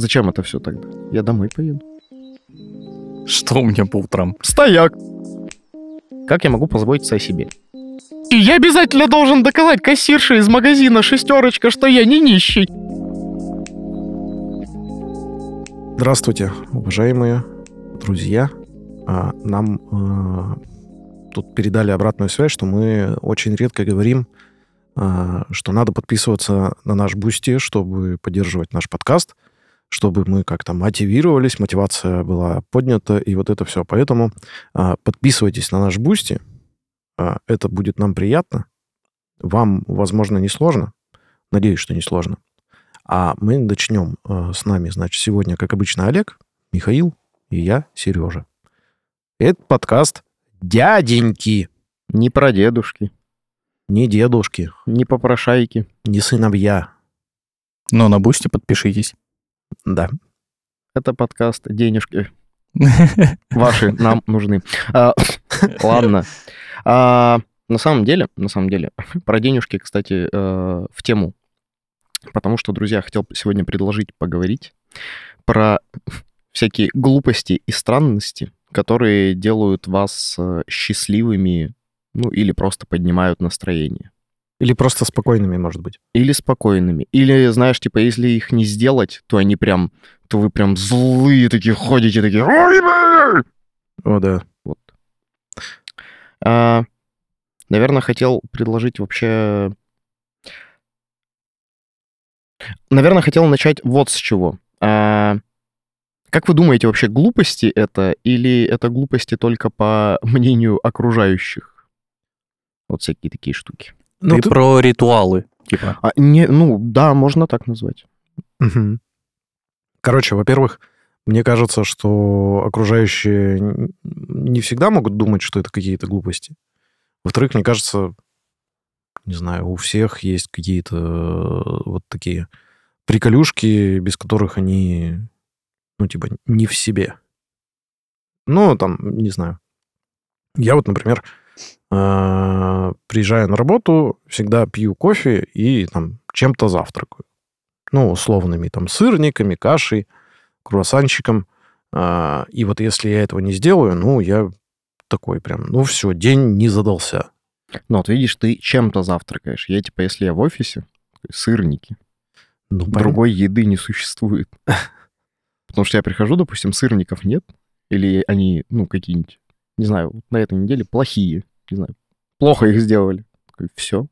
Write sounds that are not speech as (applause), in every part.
Зачем это все тогда? Я домой поеду. Что у меня по утрам? Стояк! Как я могу позаботиться о себе? И я обязательно должен доказать кассирше из магазина «Шестерочка», что я не нищий. Здравствуйте, уважаемые друзья. А, Нам а, тут передали обратную связь, что мы очень редко говорим, а, что надо подписываться на наш Boosty, чтобы поддерживать наш подкаст, чтобы мы как-то мотивировались, мотивация была поднята, и вот это все. Поэтому а, подписывайтесь на наш Boosty, а, это будет нам приятно. Вам, возможно, не сложно. Надеюсь, что не сложно. А мы начнем э, с нами, значит, сегодня, как обычно, Олег, Михаил и я, Сережа. Это подкаст «Дяденьки», Не про дедушки, не дедушки, не попрошайки. не сыновья. Но на бусте подпишитесь. Да. Это подкаст «Денежки». (laughs) Ваши нам нужны. А, (laughs) Ладно. А, На самом деле, на самом деле, про денежки, кстати, э, в тему. Потому что, друзья, хотел сегодня предложить поговорить про всякие глупости и странности, которые делают вас э, счастливыми, ну, или просто поднимают настроение. Или просто спокойными, может быть. Или спокойными. Или, знаешь, типа, если их не сделать, то они прям, то вы прям злые такие ходите, такие... «Ой, бля!» О, да. Вот. А, наверное, хотел предложить вообще... Наверное, хотел начать вот с чего. А, как вы думаете, вообще глупости это или это глупости только по (laughs) мнению окружающих? Вот всякие такие штуки. Ну, Ты ты- про ритуалы, типа. А, не, ну, да, можно так назвать. Мгм. Короче, во-первых, мне кажется, что окружающие не всегда могут думать, что это какие-то глупости. Во-вторых, мне кажется, не знаю, у всех есть какие-то э, вот такие приколюшки, без которых они, ну, типа, не в себе. Ну, там, не знаю. Я вот, например, э, приезжая на работу, всегда пью кофе и там чем-то завтракаю ну, условными там сырниками, кашей, круассанчиком. А, И вот если я этого не сделаю, ну, я такой прям, ну, все, день не задался. Ну, вот видишь, ты чем-то завтракаешь. Я, типа, если я в офисе, сырники. Ну, Другой еды не существует. (laughs) Потому что я прихожу, допустим, сырников нет, или они, ну, какие-нибудь, не знаю, на этой неделе плохие, не знаю, плохо их сделали. Все.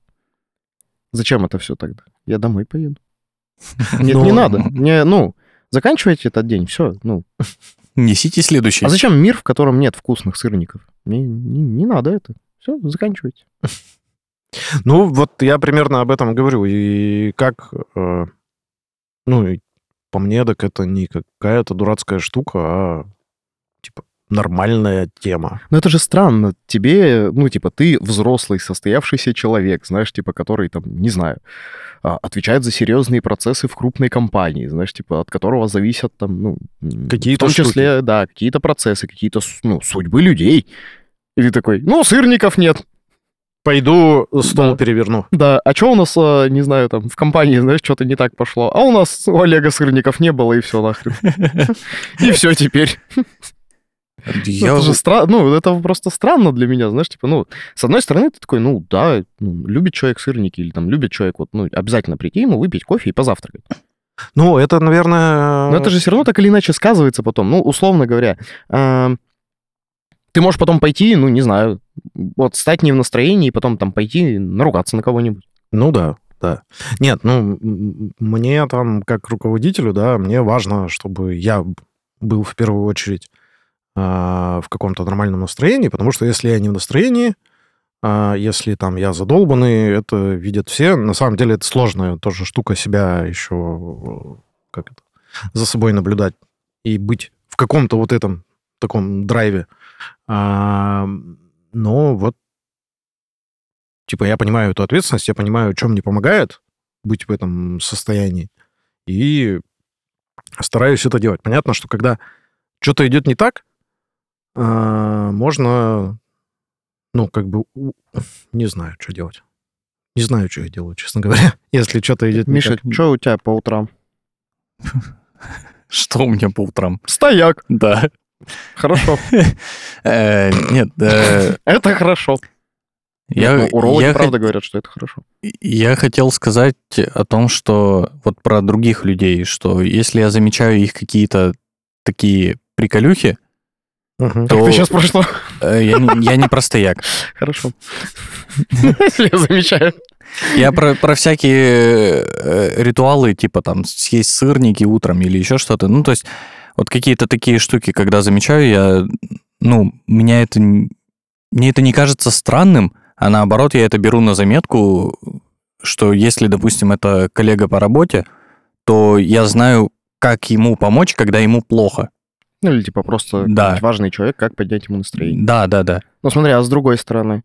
Зачем это все тогда? Я домой поеду. (laughs) Нет, Ну, не надо. Мне, ну, заканчивайте этот день, все. Ну, (laughs) Несите следующий. а зачем мир, в котором нет вкусных сырников? Не, не, не надо это. Все, заканчивайте. (laughs) Ну, вот я примерно об этом говорю. И как, э, ну, по мне, так это не какая-то дурацкая штука, а, нормальная тема. Но это же странно. Тебе, ну, типа, ты взрослый, состоявшийся человек, знаешь, типа, который, там, не знаю, а, отвечает за серьезные процессы в крупной компании, знаешь, типа, от которого зависят, там, ну... Какие-то В том числе, да, какие-то процессы, какие-то, ну, судьбы людей. И ты такой, ну, сырников нет. Пойду стол Да. переверну. Да, а что у нас, а, не знаю, там, в компании, знаешь, что-то не так пошло? А у нас у Олега сырников не было, и все нахрен. (laughs) И все теперь. Я это же вот- стра- ну, это просто странно для меня, знаешь, типа, ну, с одной стороны, ты такой, ну, да, ну, любит человек сырники, или там любит человек, вот, ну, обязательно прийти ему, выпить кофе и позавтракать. Ну, это, наверное... Но это же все равно так или иначе сказывается потом. Ну, условно говоря, а, ты можешь потом пойти, ну, не знаю, вот стать не в настроении, и потом там пойти наругаться на кого-нибудь. Ну да, да. Нет, ну, мне там, как руководителю, да, мне важно, чтобы я был в первую очередь в каком-то нормальном настроении, потому что если я не в настроении, а, если там я задолбанный, это видят все. На самом деле это сложная тоже штука себя еще как это, за собой наблюдать и быть в каком-то вот этом таком драйве. А, но вот типа, я понимаю эту ответственность, я понимаю, что мне помогает быть в этом состоянии, и стараюсь это делать. Понятно, что когда что-то идет не так, а, можно, ну, как бы, не знаю, что делать. Не знаю, что я делаю, честно говоря, (laughs) если что-то идет Миша, так. что у тебя по утрам? (laughs) Что у меня по утрам? Стояк. Да. Хорошо. (laughs) Э, Нет, Это хорошо. я, Ну, урологи я хот- правда говорят, что это хорошо. я хотел сказать о том, что вот про других людей, что если я замечаю их какие-то такие приколюхи, Мгм. то Как ты сейчас прошло? э, я, не, я не простояк. Хорошо. Я замечаю. Я про, про всякие э, ритуалы, типа там съесть сырники утром или еще что-то. Ну, то есть вот какие-то такие штуки, когда замечаю, я, ну, меня это, мне это не кажется странным, а наоборот, я это беру на заметку, что если, допустим, это коллега по работе, то я знаю, как ему помочь, когда ему плохо. Ну, или типа просто Да. важный человек, как поднять ему настроение. Да, да, да. Ну, смотри, а с другой стороны,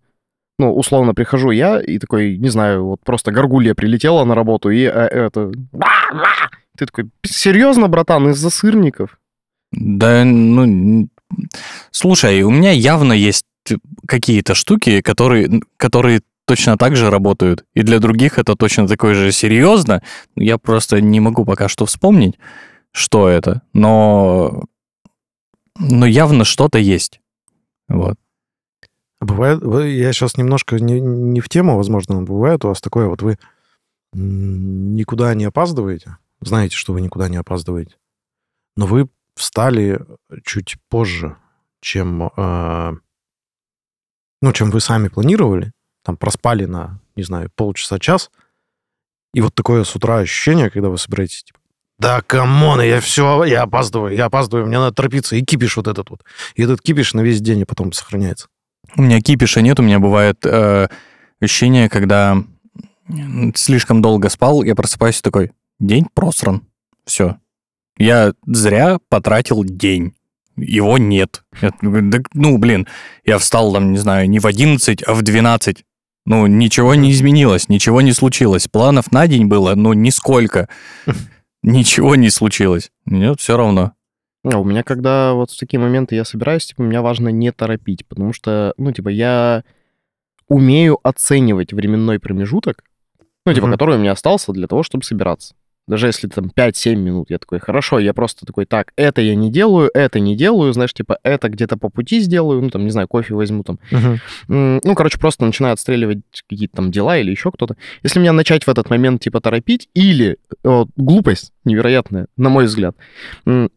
ну, условно, прихожу я и такой, не знаю, вот просто горгулья прилетела на работу, и э, это... Ты такой, серьезно, братан, из-за сырников? Да, ну, слушай, у меня явно есть какие-то штуки, которые, которые точно так же работают. И для других это точно такое же серьезно. Я просто не могу пока что вспомнить, что это. Но, но явно что-то есть. Вот. А Бывает, я сейчас немножко не, не в тему, возможно, но бывает у вас такое, вот вы никуда не опаздываете, знаете, что вы никуда не опаздываете, но вы встали чуть позже, чем, э, ну, чем вы сами планировали, там проспали на, не знаю, полчаса-час, и вот такое с утра ощущение, когда вы собираетесь, типа, да, come on, я все, я опаздываю, я опаздываю, мне надо торопиться, и кипиш вот этот вот. И этот кипиш на весь день и потом сохраняется. У меня кипиша нет, у меня бывает э, ощущение, когда слишком долго спал, я просыпаюсь и такой, день просран. Все. Я зря потратил день. Его нет. Я говорю, «Да, ну, блин, я встал там, не знаю, не в 11, а в 12. Ну, ничего не изменилось, ничего не случилось. Планов на день было, ну, нисколько. (laughs) Ничего не случилось. Нет, все равно. А у меня, когда вот в такие моменты я собираюсь, типа, меня важно не торопить, потому что, ну, типа, я умею оценивать временной промежуток, ну, типа, Мгм. который у меня остался для того, чтобы собираться. Даже если там 5-7 минут, я такой, хорошо, я просто такой, так, это я не делаю, это не делаю, знаешь, типа, это где-то по пути сделаю, ну, там, не знаю, кофе возьму там. М, Ну, короче, просто начинаю отстреливать какие-то там дела или еще кто-то. Если меня начать в этот момент, типа, торопить, или вот, глупость невероятная, на мой взгляд.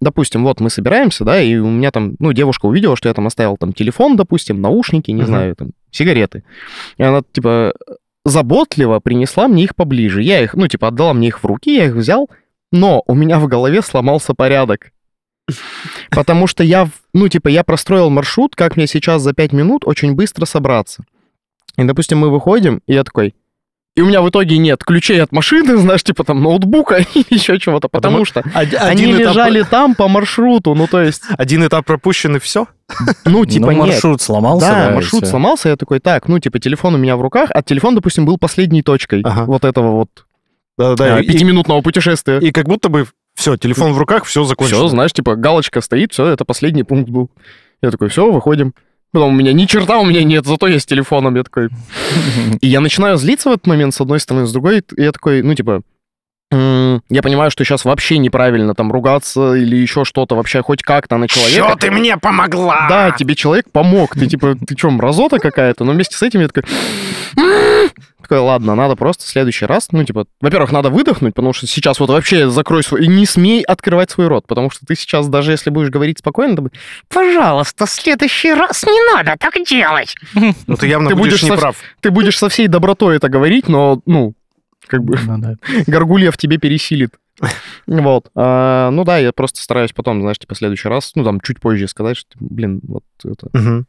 Допустим, вот мы собираемся, да, и у меня там, ну, девушка увидела, что я там оставил там телефон, допустим, наушники, не Мгм. знаю, там, сигареты. И она, типа, заботливо принесла мне их поближе. Я их, ну, типа, отдала мне их в руки, я их взял, но у меня в голове сломался порядок. Потому что я, ну, типа, я простроил маршрут, как мне сейчас за 5 минут очень быстро собраться. И, допустим, мы выходим, и я такой... И у меня в итоге нет ключей от машины, (laughs) знаешь, типа там ноутбука (laughs) или еще чего-то, потому что они лежали (laughs) там по маршруту, ну, то есть, Один этап пропущен, и все? ну, типа, ну, нет. маршрут сломался. Да, и маршрут сломался, я такой, так, ну, типа, телефон у меня в руках, а телефон, допустим, был последней точкой Ага. вот этого вот Да-да-да. а, и, пятиминутного путешествия. и как будто бы все, телефон в руках, все закончено. Все, знаешь, типа, галочка стоит, все, это последний пункт был. Я такой, все, выходим. Потом у меня ни черта у меня нет, зато я с телефоном. Я такой... (laughs) И я начинаю злиться в этот момент, с одной стороны, с другой, я такой, ну, типа, я понимаю, что сейчас вообще неправильно там ругаться или еще что-то, вообще хоть как-то на человека. Чё ты мне помогла? Да, тебе человек помог. Ты типа, ты что, мразота какая-то? Но вместе с этим я такой... Такой, ладно, надо просто в следующий раз, ну, типа, во-первых, надо выдохнуть, потому что сейчас вот вообще закрой свой... И не смей открывать свой рот, потому что ты сейчас, даже если будешь говорить спокойно, ты бы, пожалуйста, в следующий раз не надо так делать. Ну ты явно Ты будешь будешь не со- прав. Ты будешь со всей добротой это говорить, но, ну, как бы Ну да. (laughs) горгулья в тебе пересилит. (laughs) Вот. А, ну да, я просто стараюсь потом, знаешь, типа, в следующий раз, ну, там, чуть позже сказать, что, блин, вот это... Мгм.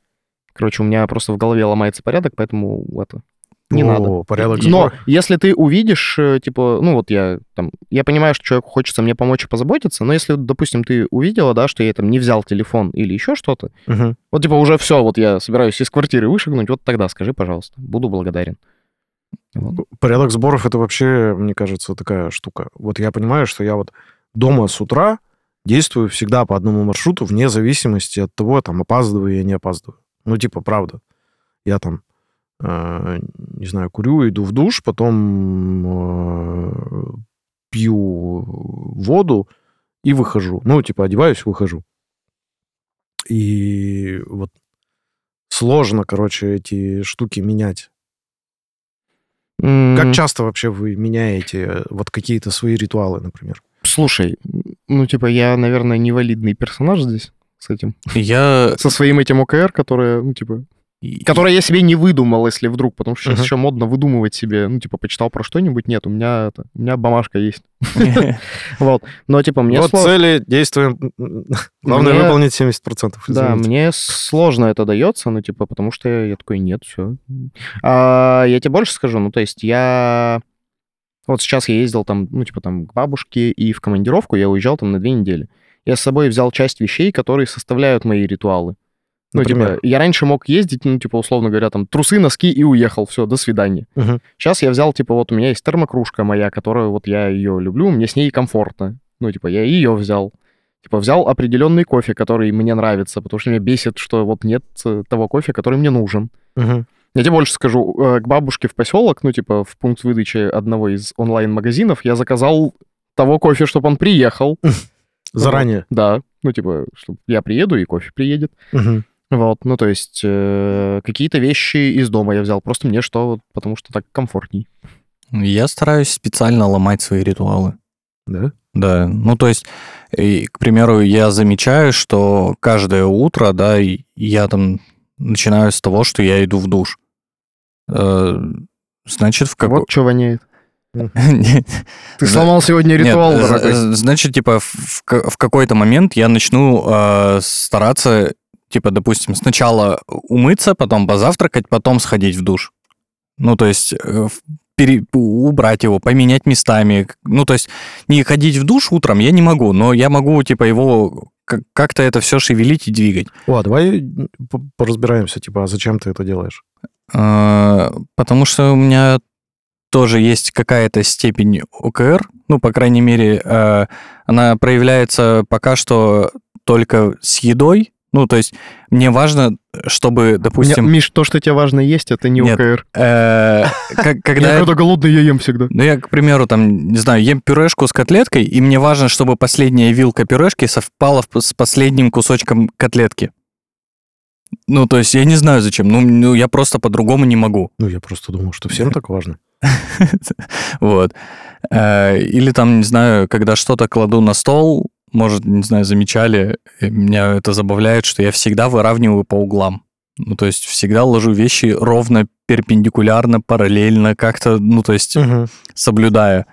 Короче, у меня просто в голове ломается порядок, поэтому это не О, надо. порядок Но сбора. если ты увидишь, э, типа, ну вот я там, я понимаю, что человеку хочется мне помочь и позаботиться, но если, допустим, ты увидела, да, что я там не взял телефон или еще что-то, Мгм. вот типа уже все, вот я собираюсь из квартиры вышагнуть, вот тогда скажи, пожалуйста, буду благодарен. Вот. Порядок сборов это вообще, мне кажется, такая штука. Вот я понимаю, что я вот дома с утра действую всегда по одному маршруту, вне зависимости от того, там, опаздываю я, не опаздываю. Ну, типа, правда. Я там, э, не знаю, курю, иду в душ, потом э, пью воду и выхожу. Ну, типа, одеваюсь, выхожу. И вот сложно, короче, эти штуки менять. Как часто вообще вы меняете э, вот какие-то свои ритуалы, например? Слушай, ну, типа, я, наверное, невалидный персонаж здесь с этим. Я... Со своим этим ОКР, которое, ну, типа, которое я себе не выдумал, если вдруг, потому что сейчас Мгм. еще модно выдумывать себе, ну, типа, почитал про что-нибудь, нет, у меня это, у меня бумажка есть. (laughs) (laughs) Вот, но, типа, мне вот цели, действуем. (laughs) Главное выполнить 70%. Да, мне сложно это дается, ну, типа, потому что я, я такой, нет, все. я тебе больше скажу, ну, то есть я... Вот сейчас я ездил там, ну, типа, там, к бабушке и в командировку, я уезжал там на две недели. Я с собой взял часть вещей, которые составляют мои ритуалы. Ну, Например? типа, я раньше мог ездить, ну, типа, условно говоря, там, трусы, носки и уехал, все, до свидания. Мгм. Сейчас я взял, типа, вот у меня есть термокружка моя, которую вот я ее люблю, мне с ней комфортно. Ну, типа, я ее взял. Типа, взял определенный кофе, который мне нравится, потому что меня бесит, что вот нет э, того кофе, который мне нужен. Мгм. Я тебе больше скажу, э, к бабушке в поселок, ну, типа, в пункт выдачи одного из онлайн-магазинов, я заказал того кофе, чтобы он приехал. (laughs) Заранее. Да, ну, типа, чтобы я приеду, и кофе приедет. Мгм. Вот, ну, то есть, э, какие-то вещи из дома я взял, просто мне что, вот, потому что так комфортней. Я стараюсь специально ломать свои ритуалы. Да? Да, ну то есть, и, к примеру, я замечаю, что каждое утро, да, я там начинаю с того, что я иду в душ. Э, Значит, в какой... Вот что воняет. (laughs) Нет, Ты сломал сегодня ритуал, з- дорогой. з- Значит, типа, в какой-то момент я начну э, стараться, типа, допустим, сначала умыться, потом позавтракать, потом сходить в душ. Ну, то есть э, пере- убрать его, поменять местами. Ну, то есть не ходить в душ утром я не могу, но я могу, типа, его как- как-то это все шевелить и двигать. О, давай п- поразбираемся, типа, а зачем ты это делаешь? Э, Потому что у меня тоже есть какая-то степень ОКР, ну, по крайней мере, э, она проявляется пока что только с едой. Ну, то есть мне важно, чтобы, допустим, Миш, то, что тебе важно есть, это не Нет. ОКР. э, как- (laughs) когда... Я когда голодный, я ем всегда. Ну, я, к примеру, там, не знаю, ем пюрешку с котлеткой, и мне важно, чтобы последняя вилка пюрешки совпала с последним кусочком котлетки. Ну, то есть я не знаю зачем, ну, ну я просто по-другому не могу. Ну, я просто думал, что всем так важно. (laughs) Вот. Э, Или там, не знаю, когда что-то кладу на стол, может, не знаю, замечали, э, меня это забавляет, что я всегда выравниваю по углам. Ну, то есть всегда ложу вещи ровно, перпендикулярно, параллельно, как-то, ну, то есть Мгм. соблюдая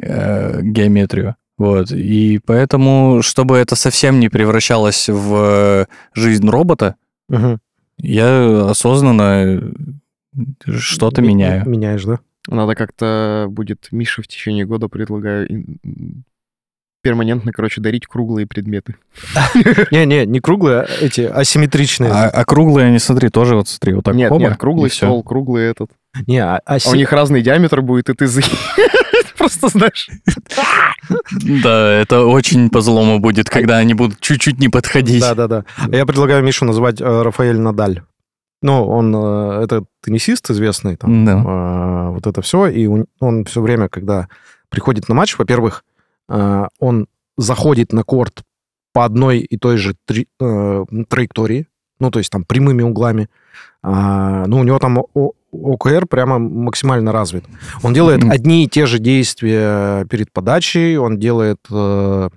э, геометрию. Вот. И поэтому, чтобы это совсем не превращалось в жизнь робота, Мгм. я осознанно что-то М- меняю. Меняешь, да? Надо как-то будет Мише в течение года, предлагаю, перманентно, короче, дарить круглые предметы. (laughs) Не-не, не круглые, а эти асимметричные. А, а круглые, не смотри, тоже вот смотри, вот так нет, нет, круглый стол, круглый этот. Не, а, А у них разный диаметр будет, и ты (laughs) просто знаешь. Да, это очень по злому будет, когда они будут чуть-чуть не подходить. Да-да-да. А Я предлагаю Мишу назвать э, Рафаэль Надаль. Ну, он, э, это теннисист известный, там, Да. э, вот это все, и он, он все время, когда приходит на матч, во-первых, э, он заходит на корт по одной и той же э, траектории, ну, то есть там прямыми углами. А, ну, у него там ОКР прямо максимально развит. Он делает одни и те же действия перед подачей, он делает... э,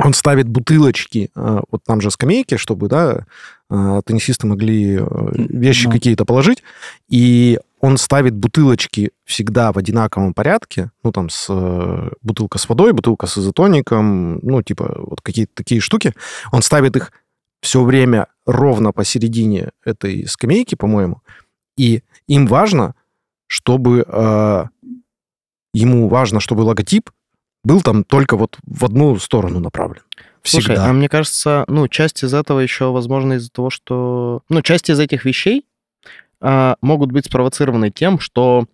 он ставит бутылочки, э, вот там же скамейки, чтобы, да, э, теннисисты могли вещи Ну. какие-то положить, и он ставит бутылочки всегда в одинаковом порядке, ну, там, с э, бутылка с водой, бутылка с изотоником, ну, типа, вот какие-то такие штуки. Он ставит их все время ровно посередине этой скамейки, по-моему, и им важно, чтобы... э, ему важно, чтобы логотип был там только вот в одну сторону направлен. Слушай, Всегда. а мне кажется, ну, часть из этого еще, возможно, из-за того, что... Ну, часть из этих вещей а, могут быть спровоцированы тем, что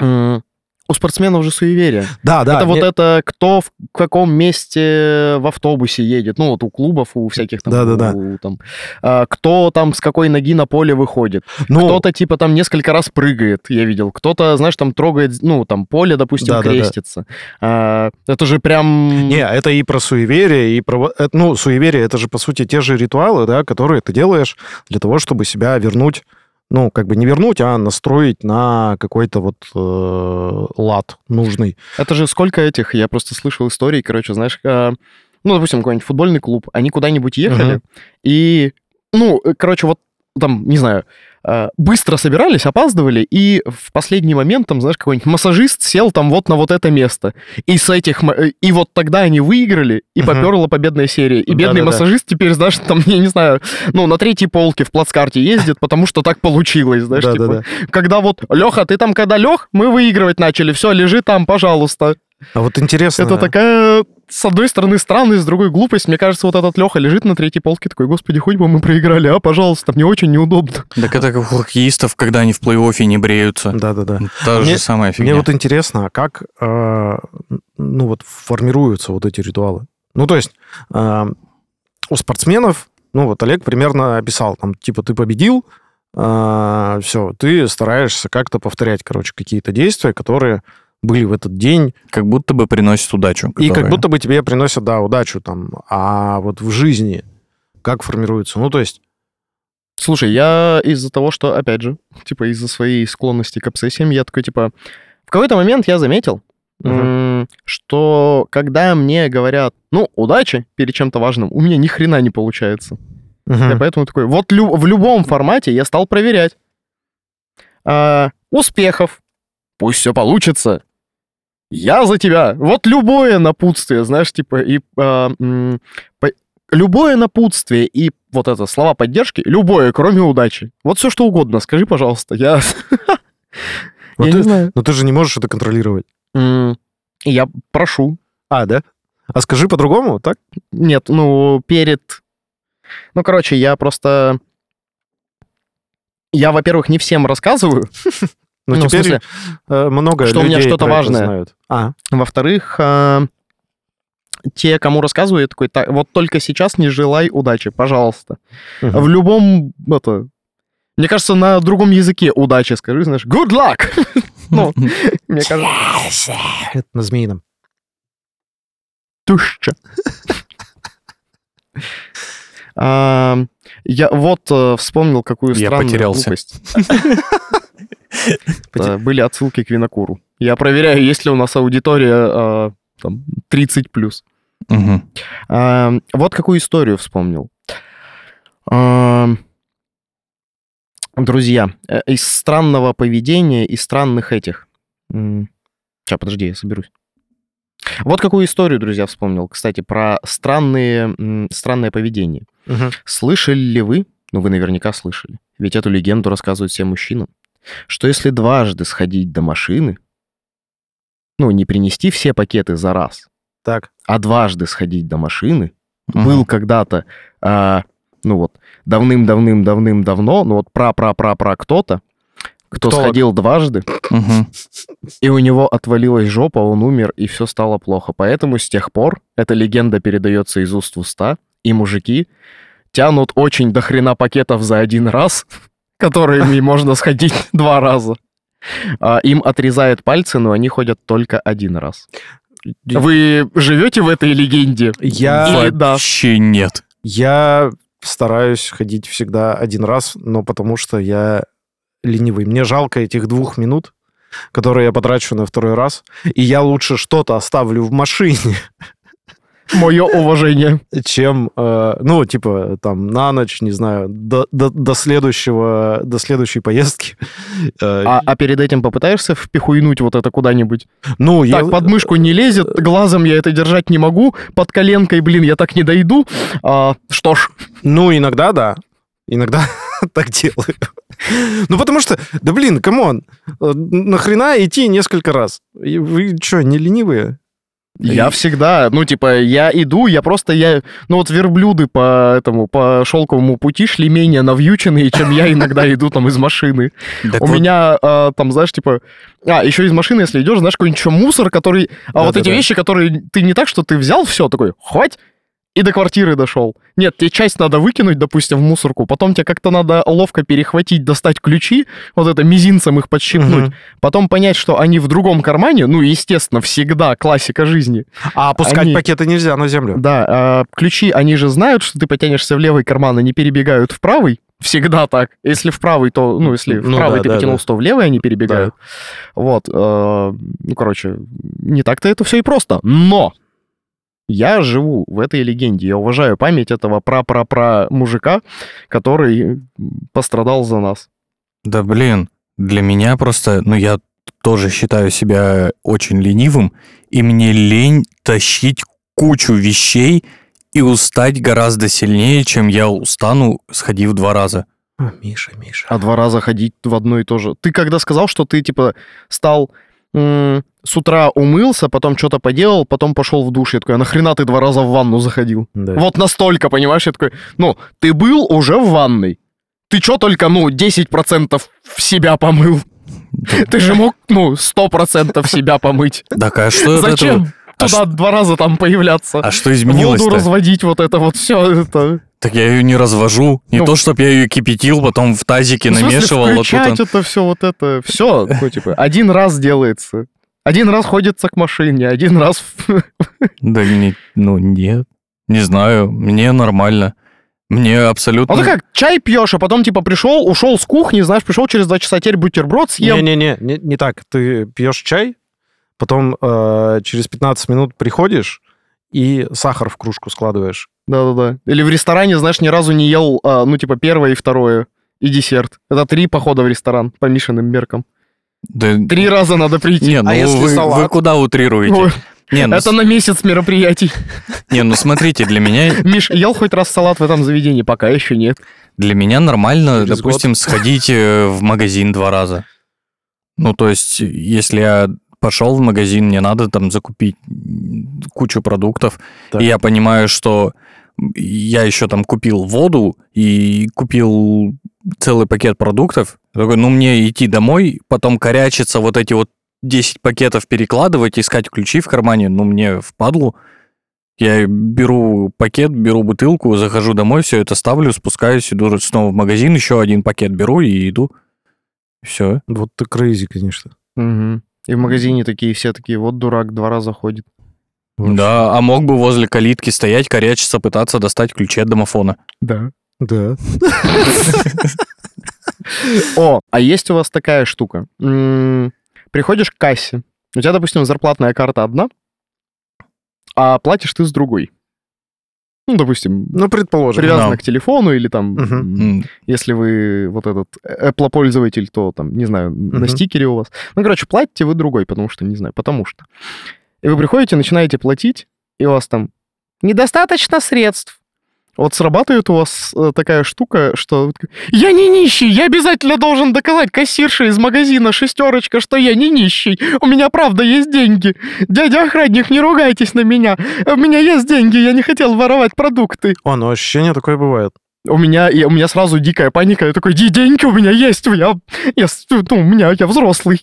м, У спортсменов же суеверие. Да, да. это вот не- это кто в каком месте в автобусе едет. Ну, вот у клубов, у всяких там. Да-да-да. у, там, а, кто там с какой ноги на поле выходит. ну, Кто-то, типа, там несколько раз прыгает, я видел. Кто-то, знаешь, там трогает, ну, там, поле, допустим, Да-да-да. крестится. А, это же прям... Не, это и про суеверие, и про... это, Ну, суеверие, это же, по сути, те же ритуалы, да, которые ты делаешь для того, чтобы себя вернуть, ну, как бы не вернуть, а настроить на какой-то вот э, лад нужный. Это же сколько этих, я просто слышал истории, короче, знаешь, а, ну, допустим, какой-нибудь футбольный клуб, они куда-нибудь ехали, Мгм. и, ну, э, короче, вот там, не знаю, быстро собирались, опаздывали, и в последний момент, там, знаешь, какой-нибудь массажист сел там вот на вот это место. И с этих... э, И вот тогда они выиграли, и Мгм. поперла победная серия. И бедный Да-да-да. массажист теперь, знаешь, там, я не знаю, ну, на третьей полке в плацкарте ездит, потому что так получилось, знаешь, типа. Когда вот, Леха, ты там когда лег, мы выигрывать начали, все, лежи там, пожалуйста. А вот интересно... Это такая, с одной стороны, странность, с другой глупость. Мне кажется, вот этот Леха лежит на третьей полке такой, господи, хоть бы мы проиграли, а, пожалуйста, мне очень неудобно. Так это как у хоккеистов, когда они в плей-оффе не бреются. Да-да-да. Та Мне- же самая фигня. Мне вот интересно, а как, э, ну, вот формируются вот эти ритуалы? Ну, то есть э, у спортсменов, ну, вот Олег примерно описал, там, типа, ты победил, все, ты стараешься как-то повторять, короче, какие-то действия, которые были в этот день, Как будто бы приносит удачу. и как будто бы тебе приносят, да, удачу там. А вот в жизни как формируется? Ну, то есть, Слушай, я из-за того, что, опять же, типа из-за своей склонности к обсессиям, я такой, типа, в какой-то момент я заметил, м, что когда мне говорят, ну, удачи перед чем-то важным, у меня ни хрена не получается. Я поэтому такой, вот лю- в любом формате я стал проверять. А, успехов. Пусть все получится. Я за тебя. Вот любое напутствие, знаешь, типа, и а, м, по- любое напутствие и вот это слова поддержки, любое, кроме удачи. Вот все что угодно, скажи, пожалуйста. Я, Вот я ты- не знаю. но ты же не можешь это контролировать. Я прошу. А, да? А скажи по-другому, так? Нет, ну, перед... Ну, короче, я просто... Я, во-первых, не всем рассказываю. Ну, Ну, в теперь смысле, э, много что у меня людей что-то важное. знают. А, Во-вторых, а, те, кому рассказываю, я такой, «Так, вот только сейчас не желай удачи, пожалуйста. мгм. В любом, это... Мне кажется, на другом языке удачи скажи, знаешь, good luck. (laughs) Ну, (laughs) мне кажется, Это на змеином. туща. (laughs) А, Я вот э, вспомнил, какую Я странную потерялся. Э, Были отсылки к Винокуру. Я проверяю, есть ли у нас аудитория э, там, 30 плюс. А, Вот какую историю вспомнил. А, Друзья, э, из странного поведения и странных этих. Сейчас, подожди, я соберусь. Вот какую историю, друзья, вспомнил, кстати, про странные, странное поведение. Мгм. Слышали ли вы, ну вы наверняка слышали, ведь эту легенду рассказывают всем мужчинам, что если дважды сходить до машины, ну не принести все пакеты за раз, Так. а дважды сходить до машины, Мгм. был когда-то, а, ну вот, давным-давным-давным-давно, ну вот пра-пра-пра-пра кто-то, кто Ктолог. сходил дважды, Мгм. (laughs) и у него отвалилась жопа, он умер, и все стало плохо. Поэтому с тех пор эта легенда передается из уст в уста, и мужики тянут очень до хрена пакетов за один раз, (laughs) которыми можно сходить (laughs) два раза. А, Им отрезают пальцы, но они ходят только один раз. Вы живете в этой легенде? Я, Или да. Вообще нет. я стараюсь ходить всегда один раз, но потому что я ленивый. Мне жалко этих двух минут, которые я потрачу на второй раз, и я лучше что-то оставлю в машине, (laughs) Мое уважение. чем, э, ну, типа, там, на ночь, не знаю, до, до, до следующего, до следующей поездки. Э, А, а перед этим попытаешься впихуйнуть вот это куда-нибудь? ну, я... Так, под мышку не лезет, глазом я это держать не могу, под коленкой, блин, я так не дойду. А, что ж, Ну, иногда да. Иногда (laughs) так делаю. Ну, потому что, да блин, come on, э, нахрена идти несколько раз? Вы что, не ленивые? Я И- всегда, ну, типа, я иду, я просто, я, ну, вот верблюды по этому, по шелковому пути шли менее навьюченные, чем я иногда иду там из машины. У меня а, там, знаешь, типа... А, еще из машины, если идешь, знаешь, какой-нибудь мусор, который... А вот эти вещи, которые ты не так, что ты взял все, такой, хвать, и до квартиры дошел. Нет, тебе часть надо выкинуть, допустим, в мусорку, потом тебе как-то надо ловко перехватить, достать ключи, вот это мизинцем их подщипнуть, Мгм. потом понять, что они в другом кармане, ну, естественно, всегда классика жизни. А опускать Они- пакеты нельзя на землю. Да, а ключи, они же знают, что ты потянешься в левый карман, они перебегают в правый. Всегда так. Если в правый, то, ну, если в Ну правый да, ты да, потянулся, то в левый они перебегают. Вот. э, ну, короче, не так-то это все и просто. Но я живу в этой легенде. Я уважаю память этого пра-пра-пра мужика, который пострадал за нас. Да блин, для меня просто, ну я тоже считаю себя очень ленивым, и мне лень тащить кучу вещей и устать гораздо сильнее, чем я устану, сходив два раза. А, Миша, Миша. А два раза ходить в одно и то же. Ты когда сказал, что ты, типа, стал с утра умылся, потом что-то поделал, потом пошел в душ, я такой, а нахрена ты два раза в ванну заходил? Да. Вот настолько, понимаешь? Я такой, ну, ты был уже в ванной. Ты что только, ну, 10% в себя помыл? (laughs) Ты же мог, ну, 100% себя помыть. Так, а что этого- Зачем А туда два раза там появляться? А что Воду изменилось-то? разводить, вот это вот все это. Так я ее не развожу. Не Ну, то, чтобы я ее кипятил, потом в тазике В смысле, намешивал. а тут включать он- это все, вот это, все, ну, типа, один раз делается. Один раз ходится к машине, один раз... (laughs) Да не, ну нет. Не знаю, мне нормально. Мне абсолютно... А ты как, чай пьешь, а потом, типа, пришел, ушел с кухни, знаешь, пришел через два часа, теперь бутерброд съем. Не-не-не, не, не так. Ты пьешь чай, потом э, через 15 минут приходишь и сахар в кружку складываешь. Да-да-да. Или в ресторане, знаешь, ни разу не ел, а, ну, типа, первое и второе, и десерт. Это три похода в ресторан по Мишиным меркам. Да- Три раза надо прийти. Не, ну если вы, салат? вы куда утрируете? Ой, Не, ну, это на месяц мероприятий. (laughs) не, ну смотрите, для меня, Миш, ел хоть раз салат в этом заведении? Пока еще нет. для меня нормально, Через допустим, сходить э, в магазин два раза. Ну, то есть, если я пошел в магазин, мне надо там закупить кучу продуктов, Так. и я понимаю, что я еще там купил воду и купил целый пакет продуктов. Я Такой, ну, мне идти домой, потом корячиться, вот эти вот 10 пакетов перекладывать, искать ключи в кармане, ну, мне впадлу. Я беру пакет, беру бутылку, захожу домой, все это ставлю, спускаюсь, иду снова в магазин, еще один пакет беру и иду. Все. Вот ты крейзи, конечно. Мгм. И в магазине такие все такие, вот дурак, два раза ходит. Да, а мог бы возле калитки стоять, корячиться, пытаться достать ключи от домофона. Да. Да. (laughs) О, а есть у вас такая штука. Приходишь к кассе, у тебя, допустим, зарплатная карта одна, а платишь ты с другой. Ну, допустим, Ну, предположим. привязана да. к телефону или там, если вы вот этот Apple пользователь, то там, не знаю, на стикере у вас. Ну, короче, платите вы другой, потому что, не знаю, потому что. И вы приходите, начинаете платить, и у вас там недостаточно средств. Вот срабатывает у вас э, такая штука, что я не нищий, я обязательно должен доказать кассирше из магазина шестерочка, что я не нищий, у меня правда есть деньги. Дядя охранник, не ругайтесь на меня, у меня есть деньги, я не хотел воровать продукты. О, ну ощущение такое бывает. У меня, и у меня сразу дикая паника. Я такой, «Ди- деньги у меня есть, я, я, ну, у меня, я взрослый.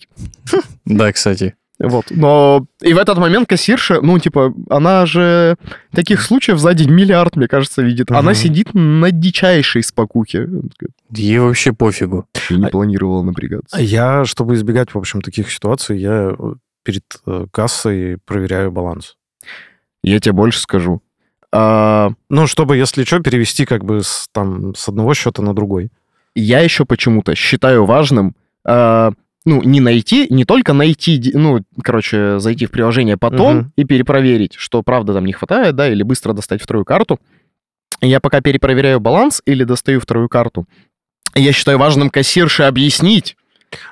Да, кстати. Вот, но и в этот момент кассирша, ну, типа, она же таких случаев за день миллиард, мне кажется, видит. Она Мгм. сидит на дичайшей. Она такая, Ей вообще пофигу. Я не А- планировал напрягаться. А Я, чтобы избегать, в общем, таких ситуаций, я э, перед э, кассой проверяю баланс. Я тебе больше скажу. А, Ну, чтобы, если что, перевести как бы с, там, с одного счета на другой. я еще почему-то считаю важным, а, ну, не найти, не только найти, ну, короче, зайти в приложение потом Мгм. и перепроверить, что правда там не хватает, да, или быстро достать вторую карту. Я пока перепроверяю баланс или достаю вторую карту, я считаю важным кассирше объяснить.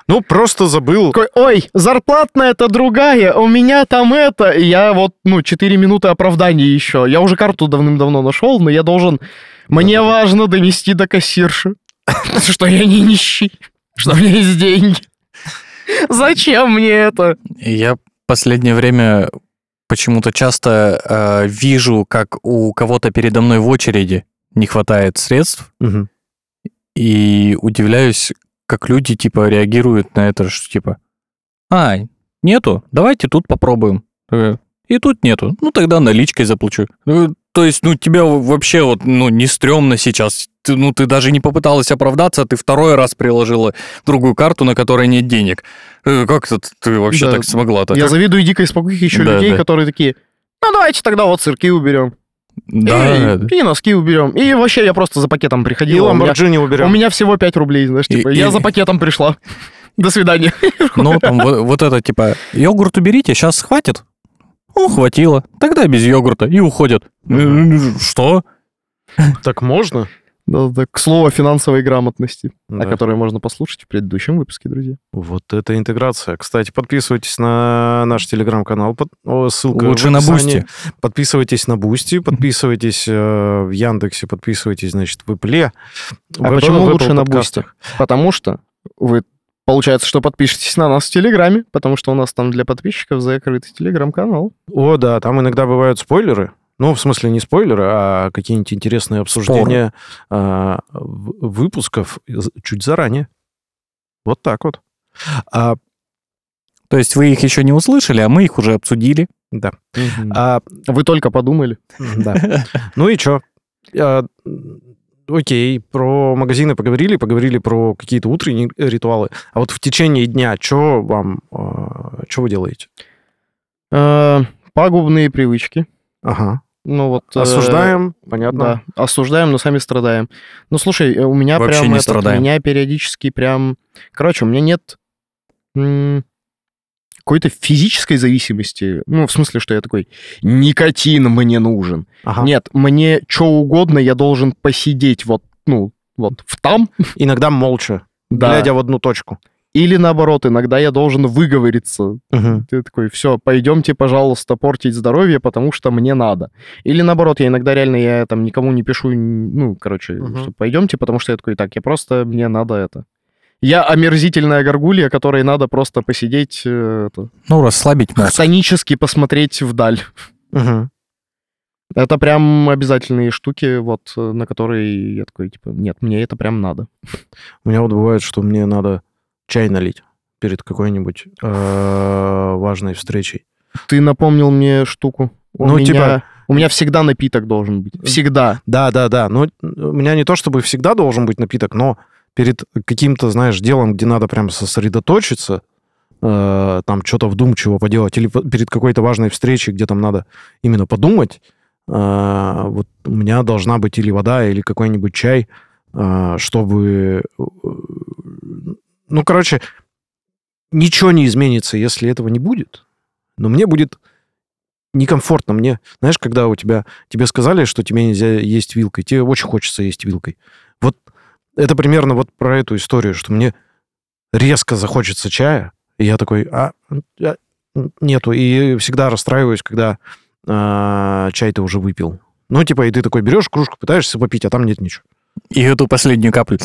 Ну, просто забыл. Такой, ой, зарплатная это другая, у меня там это. И я вот, ну, 4 минуты оправдания еще. Я уже карту давным-давно нашел, но я должен... Мне важно донести до кассирши, (laughs) что я не нищий, что у меня есть деньги. Зачем мне это? Я последнее время почему-то часто э, вижу, как у кого-то передо мной в очереди не хватает средств, Мгм. и удивляюсь, как люди, типа, реагируют на это, что, типа, а, нету, давайте тут попробуем. И тут нету, ну, тогда наличкой заплачу. То есть, ну, тебя вообще вот, ну, не стрёмно сейчас. Ты, ну, ты даже не попыталась оправдаться, а ты второй раз приложила другую карту, на которой нет денег. Э, Как это ты вообще Да. так смогла-то? Я Как- завидую дикой спокойки еще Да, людей, да. которые такие, ну давайте тогда вот сырки уберем. Да, и, и носки уберем. И вообще я просто за пакетом И приходил. у меня- Ламборджини уберем. У меня всего 5 рублей, знаешь, И- типа, и- я за пакетом пришла. (laughs) До свидания. Ну, там вот, вот это, типа, йогурт уберите, сейчас хватит? Хватило. Тогда без йогурта. И уходят. Что? Так можно? Да, да, К слову о финансовой грамотности, о Да. которой можно послушать в предыдущем выпуске, друзья. Вот это интеграция. Кстати, подписывайтесь на наш телеграм-канал. под- о, Ссылка Лучше в на. Boosty. Подписывайтесь на Boosty, подписывайтесь э, в Яндексе, подписывайтесь, значит, в Apple. А в- почему Apple лучше на подкастах. Потому что вы, получается, что подпишетесь на нас в Телеграме, потому что у нас там для подписчиков закрытый Телеграм-канал. О, да, там иногда бывают спойлеры. Ну, в смысле, не спойлеры, а какие-нибудь интересные обсуждения а, выпусков чуть заранее. Вот так вот. А, То есть вы их еще не услышали, а мы их уже обсудили. да. А, Вы только подумали. да. Ну и что? Окей, про магазины поговорили, поговорили про какие-то утренние ритуалы. А вот в течение дня что вам, что вы делаете? Э, Пагубные привычки. Ага. Ну вот... э, Осуждаем, понятно. Да, осуждаем, но сами страдаем. Ну, слушай, э, у меня Вообще прям не этот, страдаем. меня периодически прям... Короче, у меня нет м, какой-то физической зависимости. Ну, в смысле, что я такой, никотин мне нужен. Ага. Нет, мне что угодно, я должен посидеть вот, ну, вот в там, Иногда молча, да. глядя в одну точку. Или наоборот, иногда я должен выговориться. Мгм. Ты такой, все, пойдемте, пожалуйста, портить здоровье, потому что мне надо. Или наоборот, я иногда реально, я там никому не пишу, ну, короче, Мгм. что пойдемте, потому что я такой, так, я просто, мне надо это. Я омерзительная горгулья, которой надо просто посидеть, э, это, Ну, расслабить мозг. хтонически посмотреть вдаль. Мгм. Это прям обязательные штуки, вот, э, на которые я такой, типа, нет, мне это прям надо. У меня вот бывает, что мне надо чай налить перед какой-нибудь э, важной встречей. Ты напомнил мне штуку. У Ну, меня, типа- У меня всегда напиток должен быть. Всегда. Да, да, да. Но у меня не то, чтобы всегда должен быть напиток, но перед каким-то, знаешь, делом, где надо прям сосредоточиться, э, там что-то вдумчиво поделать, или перед какой-то важной встречей, где там надо именно подумать, э, вот у меня должна быть или вода, или какой-нибудь чай, э, чтобы... Ну, короче, ничего не изменится, если этого не будет. Но мне будет некомфортно. Мне, знаешь, когда у тебя тебе сказали, что тебе нельзя есть вилкой, тебе очень хочется есть вилкой. Это примерно вот про эту историю, что мне резко захочется чая, и я такой, а, а, нету. И всегда расстраиваюсь, когда а, чай ты уже выпил. Ну, типа, и ты такой берешь кружку, пытаешься попить, а там нет ничего. И эту последнюю каплю.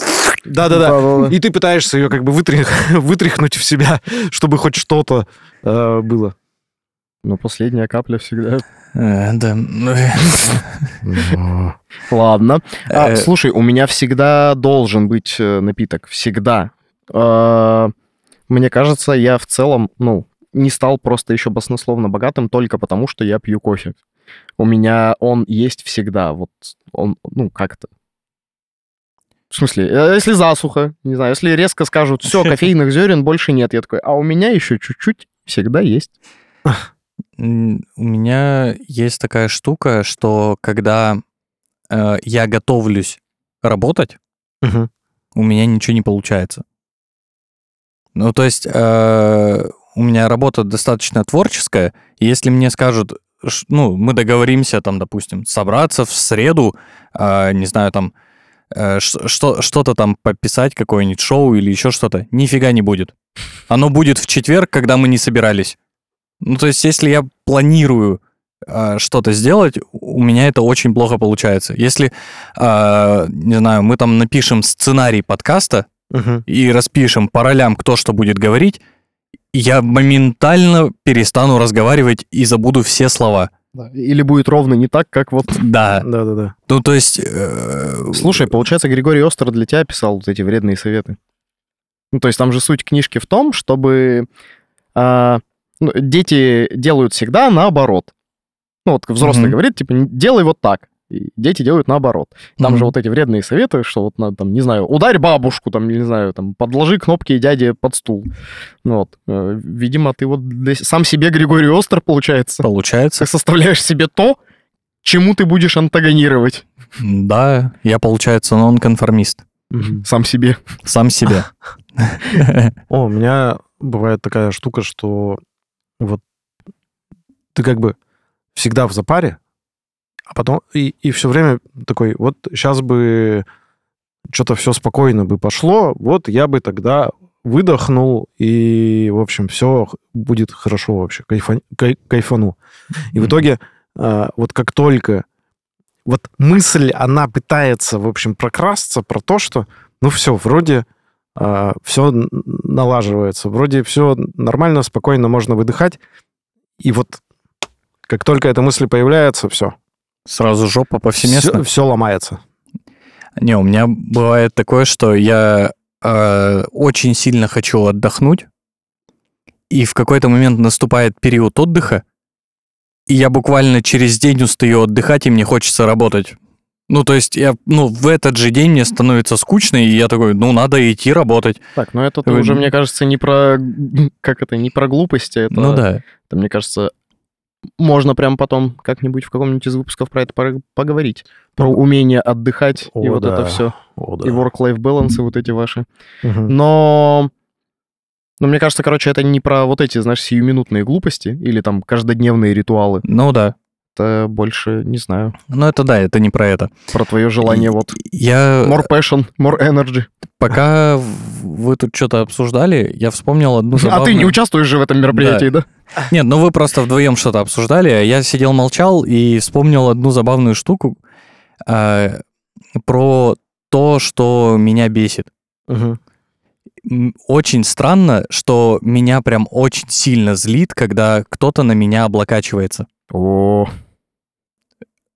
Да-да-да. И ты пытаешься ее как бы вытрях- (laughs) вытряхнуть в себя, чтобы хоть что-то э, было. Но последняя капля всегда. Э, Да. (laughs) Ладно. А, э, слушай, у меня всегда должен быть э, напиток. Всегда. А, Мне кажется, я в целом, ну, не стал просто еще баснословно богатым только потому, что я пью кофе. У меня он есть всегда. Вот он, ну, как-то. В смысле, если засуха, не знаю, если резко скажут, все, (laughs) кофейных зерен больше нет, я такой, а у меня еще чуть-чуть всегда есть. (laughs) У меня есть такая штука, что когда э, я готовлюсь работать, Мгм. у меня ничего не получается. Ну, то есть э, у меня работа достаточно творческая, и если мне скажут, ну, мы договоримся там, допустим, собраться в среду, э, не знаю, там, э, что, что-то там пописать, какое-нибудь шоу или еще что-то, нифига не будет. Оно будет в четверг, когда мы не собирались. Ну, то есть, если я планирую э, что-то сделать, у меня это очень плохо получается. Если, э, не знаю, мы там напишем сценарий подкаста Мгм. и распишем по ролям, кто что будет говорить, я моментально перестану разговаривать и забуду все слова. Или будет ровно не так, как вот... Да. Да-да-да. Ну, то есть... э, Слушай, получается, Григорий Остер для тебя писал вот эти вредные советы. Ну, то есть там же суть книжки в том, чтобы ну, дети делают всегда наоборот. Ну, вот взрослый Мгм. говорит, типа, «Не- делай вот так. И дети делают наоборот. Там же Мгм. вот эти вредные советы, что вот надо, там, не знаю, ударь бабушку, там, не знаю, там, подложи кнопки дяде под стул. Ну вот. э, Видимо, ты вот для- сам себе Григорий Остер, получается. Получается. Ты составляешь себе то, чему ты будешь антагонировать. Да, я, получается, нонконформист. Сам себе. Сам себе. (laughs) О, у меня бывает такая штука, что вот ты как бы всегда в запаре, а потом и, и все время такой, вот сейчас бы что-то все спокойно бы пошло, вот я бы тогда выдохнул, и, в общем, все будет хорошо вообще, кайфа- кай- кайфану. И в итоге, а, вот как только вот мысль, она пытается, в общем, прокрасться про то, что, ну все, вроде все налаживается, вроде все нормально, спокойно можно выдыхать, и вот как только эта мысль появляется, все, Сразу жопа повсеместно. все, ломается. Не, у меня бывает такое, что я э, очень сильно хочу отдохнуть, и в какой-то момент наступает период отдыха, и я буквально через день устаю отдыхать, и мне хочется работать. Ну, то есть, я, ну, в этот же день мне становится скучно, и я такой, ну, надо идти работать. Так, ну это уже, мне кажется, не про... (laughs) Как это? Не про глупости. Это, Ну да. это, мне кажется, можно прям потом как-нибудь в каком-нибудь из выпусков про это поговорить. Про умение отдыхать и О, вот это да. все. О, И work-life balance, и вот эти ваши. Мгм. Но... Но мне кажется, короче, это не про вот эти, знаешь, сиюминутные глупости или там каждодневные ритуалы. Ну да. Это больше, не знаю, Ну это да, это не про это. про твое желание вот... Я... More passion, more energy. Пока вы тут что-то обсуждали, я вспомнил одну А ты не забавную- участвуешь же в этом мероприятии, да? Нет, ну вы просто вдвоем что-то обсуждали, а я сидел молчал и вспомнил одну забавную штуку а, про то, что меня бесит. М, Очень странно, что меня прям очень сильно злит, когда кто-то на меня облокачивается. О,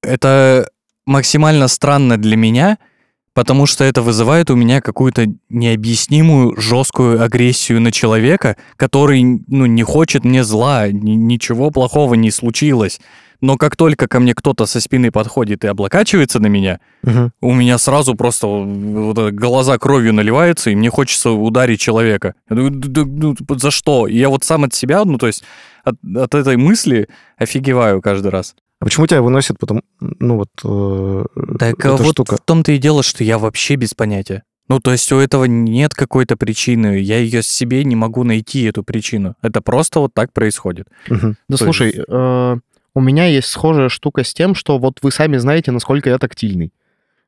Это максимально странно для меня, потому что это вызывает у меня какую-то необъяснимую жесткую агрессию на человека, который ну, не хочет мне зла, ни- ничего плохого не случилось. Но как только ко мне кто-то со спины подходит и облокачивается на меня, Мгм. у меня сразу просто вот глаза кровью наливаются, и мне хочется ударить человека. Я думаю, «Да- да, ну, за что? И я вот сам от себя, ну то есть от, от этой мысли офигеваю каждый раз. А почему тебя выносит потом, ну вот, э, Так а эта вот штука? в том-то и дело, что я вообще без понятия. Ну, то есть у этого нет какой-то причины, я ее себе не могу найти, эту причину. Это просто вот так происходит. Мгм. Да То слушай, есть- э, у меня есть схожая штука с тем, что вот вы сами знаете, насколько я тактильный.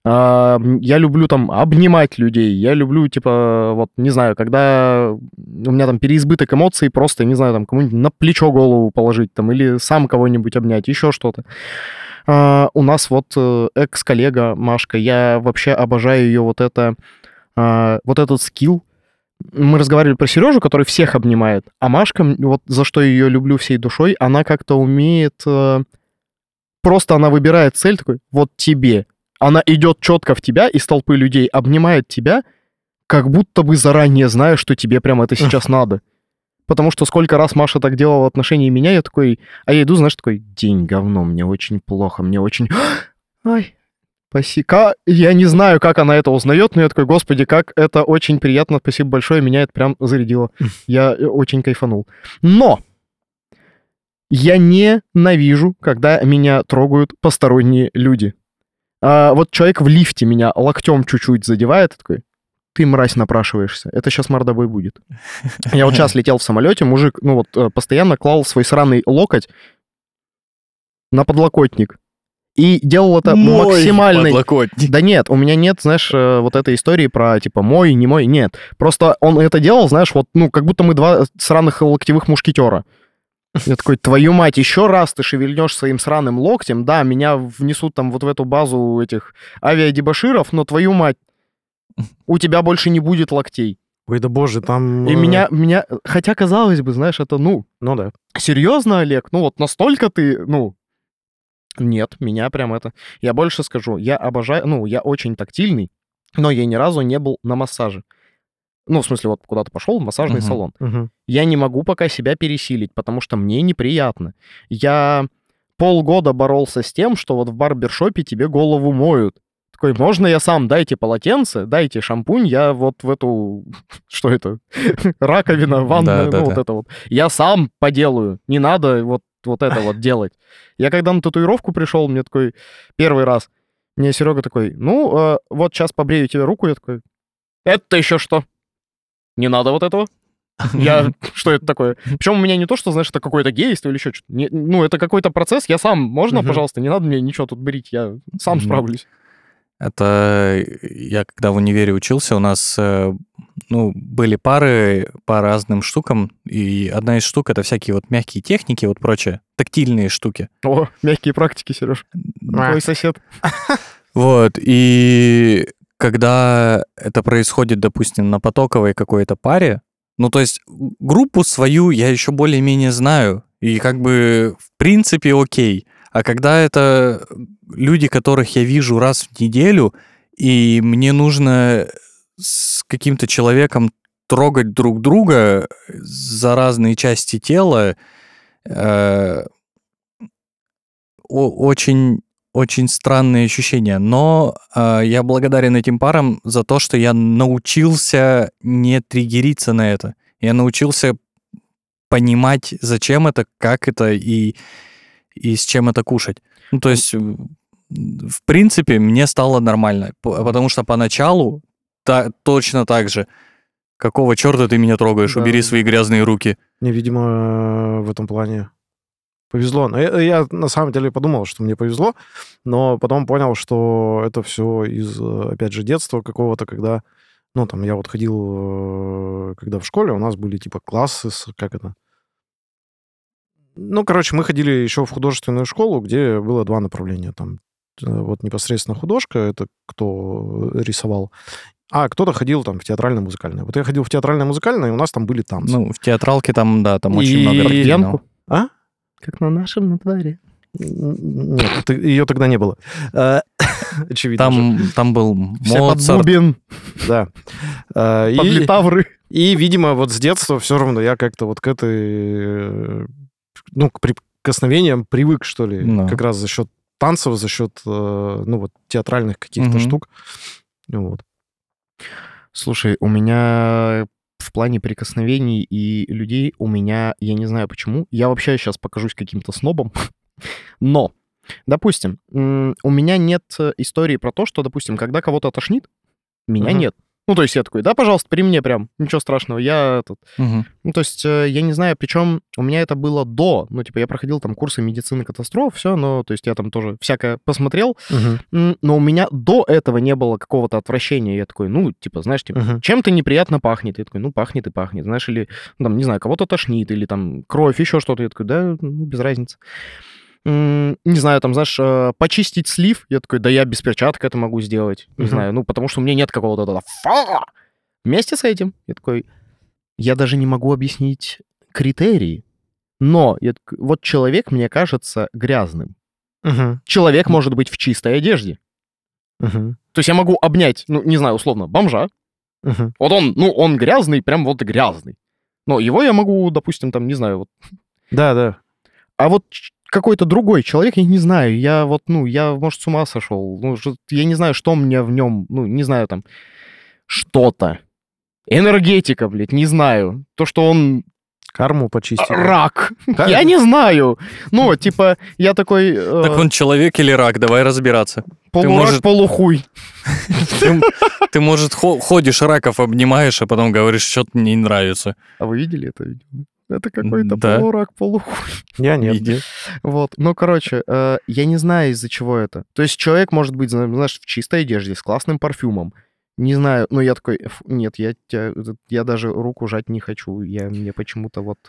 А, Я люблю там обнимать людей, я люблю, типа, вот, не знаю, когда у меня там переизбыток эмоций, просто, не знаю, там, кому-нибудь на плечо голову положить, там, или сам кого-нибудь обнять, еще что-то. А, У нас вот э, экс-коллега Машка, я вообще обожаю ее вот это, а, вот этот скилл, мы разговаривали про Сережу, который всех обнимает, а Машка, вот за что ее люблю всей душой, она как-то умеет... э, Просто она выбирает цель такой, вот тебе. Она идет четко в тебя из толпы людей, обнимает тебя, как будто бы заранее зная, что тебе прям это (laughs) сейчас надо. Потому что сколько раз Маша так делала в отношении меня, я такой... А я иду, знаешь, такой, день говно, мне очень плохо, мне очень... (gasps) Ай, спасибо. Я не знаю, как она это узнает, но я такой, господи, как это очень приятно, спасибо большое, меня это прям зарядило. (laughs) Я э, очень кайфанул. Но я ненавижу, когда меня трогают посторонние люди. А, вот человек в лифте меня локтем чуть-чуть задевает, такой, ты, мразь, напрашиваешься. Это сейчас мордобой будет. Я вот сейчас (laughs) летел в самолете, мужик, ну вот, э, постоянно клал свой сраный локоть на подлокотник. И делал это максимально... Подлокотник. Да нет, у меня нет, знаешь, э, вот этой истории про, типа, мой, не мой, нет. Просто он это делал, знаешь, вот, ну, как будто мы два сраных локтевых мушкетера. Я такой, твою мать, еще раз ты шевельнешь своим сраным локтем, да, меня внесут там вот в эту базу этих авиадебаширов, но твою мать, у тебя больше не будет локтей. Ой, да боже, там... И э, меня, меня, хотя казалось бы, знаешь, это, ну, Ну да. серьезно, Олег, ну вот настолько ты, ну, нет, меня прям это... Я больше скажу, я обожаю, ну, я очень тактильный, но я ни разу не был на массаже. Ну, в смысле, вот куда-то пошел в массажный Мгм. салон. Мгм. Я не могу пока себя пересилить, потому что мне неприятно. Я полгода боролся с тем, что вот в барбершопе тебе голову моют. Такой, можно я сам, дайте полотенце, дайте шампунь, я вот в эту, (laughs) что это, (laughs) раковина, ванная, Да, да, ну вот да. это вот. Я сам поделаю, не надо вот, вот это вот делать. Я когда на татуировку пришел, мне такой, первый раз, мне Серега такой, ну, э, вот сейчас побрею тебе руку, я такой, это еще что? Не надо вот этого. (laughs) Я, что это такое? Причем у меня не то, что, знаешь, это какое-то гейство или еще что-то. Не- ну, это какой-то процесс, я сам, можно, Мгм. пожалуйста, не надо мне ничего тут брить, я сам справлюсь. Это я когда в универе учился, у нас э, ну, были пары по разным штукам, и одна из штук это всякие вот мягкие техники, вот прочее, тактильные штуки. О, мягкие практики, Сереж. Твой (laughs) сосед. Вот, и когда это происходит, допустим, на потоковой какой-то паре, ну, то есть группу свою я еще более-менее знаю, и как бы в принципе окей. А когда это люди, которых я вижу раз в неделю, и мне нужно с каким-то человеком трогать друг друга за разные части тела, э, очень очень странные ощущения, но э, я благодарен этим парам за то, что я научился не триггериться на это. Я научился понимать, зачем это, как это и, и с чем это кушать. Ну, то есть, в принципе, мне стало нормально, потому что поначалу та- точно так же. Какого черта ты меня трогаешь? Да. Убери свои грязные руки. Мне, видимо, в этом плане повезло. Но я, я на самом деле подумал, что мне повезло, но потом понял, что это все из, э, опять же, детства какого-то, когда, ну, там, я вот ходил, э, когда в школе у нас были, типа, классы, с, как это? Ну, короче, мы ходили еще в художественную школу, где было два направления. Там э, вот непосредственно художка, это кто рисовал, а кто-то ходил там в театрально-музыкальное. Вот я ходил в театрально-музыкальное, и у нас там были танцы. Ну, в театралке там, да, там очень И много определенного. А? Как на нашем на дворе. Нет, ее тогда не было. Э, (coughs) Очевидно. же. Там, там был Моцарт. бубен, Да. Э, под И, литавры. и, видимо, вот с детства все равно я как-то вот к этой... э, Ну, к прикосновениям привык, что ли. Да. Как раз за счет танцев, за счет, ну, вот театральных каких-то штук. Вот. Слушай, у меня в плане прикосновений и людей, у меня, я не знаю почему, я вообще сейчас покажусь каким-то снобом, (laughs) но, допустим, у меня нет э, истории про то, что, допустим, когда кого-то тошнит, меня Мгм. нет. Ну, то есть я такой, да, пожалуйста, при мне прям, ничего страшного, я этот... Мгм. Ну, то есть э, я не знаю, причем у меня это было до, ну, типа я проходил там курсы медицины катастроф, все, но, то есть я там тоже всякое посмотрел, М, но у меня до этого не было какого-то отвращения. Я такой, ну, типа, знаешь, типа, Мгм. чем-то неприятно пахнет. Я такой, ну, пахнет и пахнет. Знаешь, или, ну, там, не знаю, кого-то тошнит, или там кровь, еще что-то. Я такой, да, ну, без разницы. Не знаю, там, знаешь, э, почистить слив. Я такой, да я без перчаток это могу сделать. Не знаю, ну, потому что у меня нет какого-то этого «фа!». Вместе с этим я такой, я даже не могу объяснить критерии. Но я вот человек мне кажется грязным. Мгм. Человек может быть в чистой одежде. Мгм. То есть я могу обнять, ну, не знаю, условно, бомжа. Мгм. Вот он, ну, он грязный, прям вот грязный. Но его я могу, допустим, там, не знаю, вот. Да, да. А вот какой-то другой человек, я не знаю, я вот, ну, я, может, с ума сошел. Ну, я не знаю, что мне в нем, ну, не знаю, там, что-то. Энергетика, блядь, не знаю. То, что он Карму почистить. рак. Да. Я не знаю. Ну, типа, я такой э, Так он человек или рак? Давай разбираться. полурак, может- полухуй. (laughs) Ты, ты, может, хо- ходишь, раков обнимаешь, а потом говоришь, что-то мне не нравится. А вы видели это видео? Это какой-то Да. полурак, полухуй. Я нет. Видел. Вот, ну, короче, э, я не знаю, из-за чего это. То есть человек может быть, зна- знаешь, в чистой одежде, с классным парфюмом. Не знаю, но я такой, «Фу, нет, я, тебя- я даже руку жать не хочу, я мне почему-то вот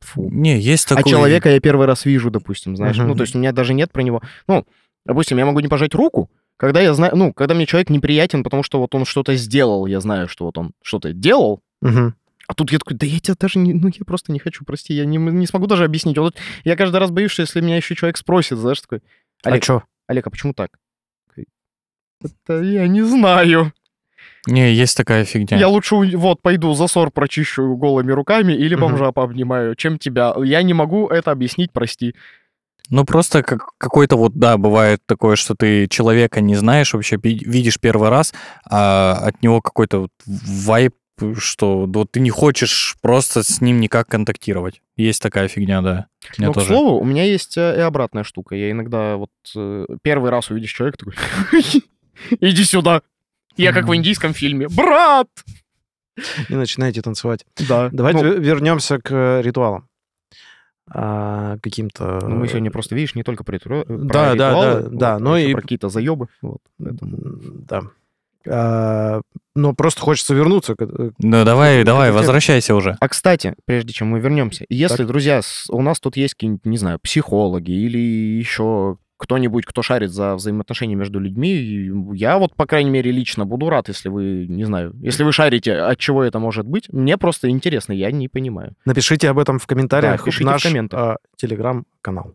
фу. Не, есть такой... А человека я первый раз вижу, допустим, знаешь, Мгм. ну, то есть у меня даже нет про него, ну, допустим, я могу не пожать руку, когда я знаю, ну, когда мне человек неприятен, потому что вот он что-то сделал, я знаю, что вот он что-то делал, Мгм. А тут я такой, да я тебя даже не, ну я просто не хочу, прости, я не, не смогу даже объяснить. Вот я каждый раз боюсь, что если меня еще человек спросит, знаешь, такой, Олег, А что? Олег, а почему так? Это я не знаю. Не, есть такая фигня. Я лучше вот пойду засор прочищу голыми руками или бомжа пообнимаю, чем тебя. Я не могу это объяснить, прости. Ну, просто как, какой-то вот, да, бывает такое, что ты человека не знаешь, вообще ви- видишь первый раз, а от него какой-то вот вайп, что вот ты не хочешь просто с ним никак контактировать. Есть такая фигня, да. Меня Но, к тоже. слову, у меня есть э, и обратная штука. Я иногда вот э, первый раз увидишь человека такой, (laughs) иди сюда. Я как в индийском фильме. Брат! Не начинайте танцевать. Да. Давайте Ну, ве- вернемся к э, ритуалам. А, каким-то... ну, мы сегодня просто, видишь, не только про, ритуа- про Да, да, ритуалы, да, да, вот, но ещё и- про какие-то заебы. Вот, поэтому. Да. А, но просто хочется вернуться э, Ну, давай, давай, возвращайся уже. А кстати, прежде чем мы вернемся, если, Так. друзья, у нас тут есть какие-нибудь, не знаю, психологи или еще кто-нибудь, кто шарит за взаимоотношения между людьми, я вот, по крайней мере, лично буду рад, если вы, не знаю, если вы шарите, от чего это может быть. Мне просто интересно, я не понимаю. Напишите об этом в комментариях Да, пишите в в наш комментах. а, телеграм-канал.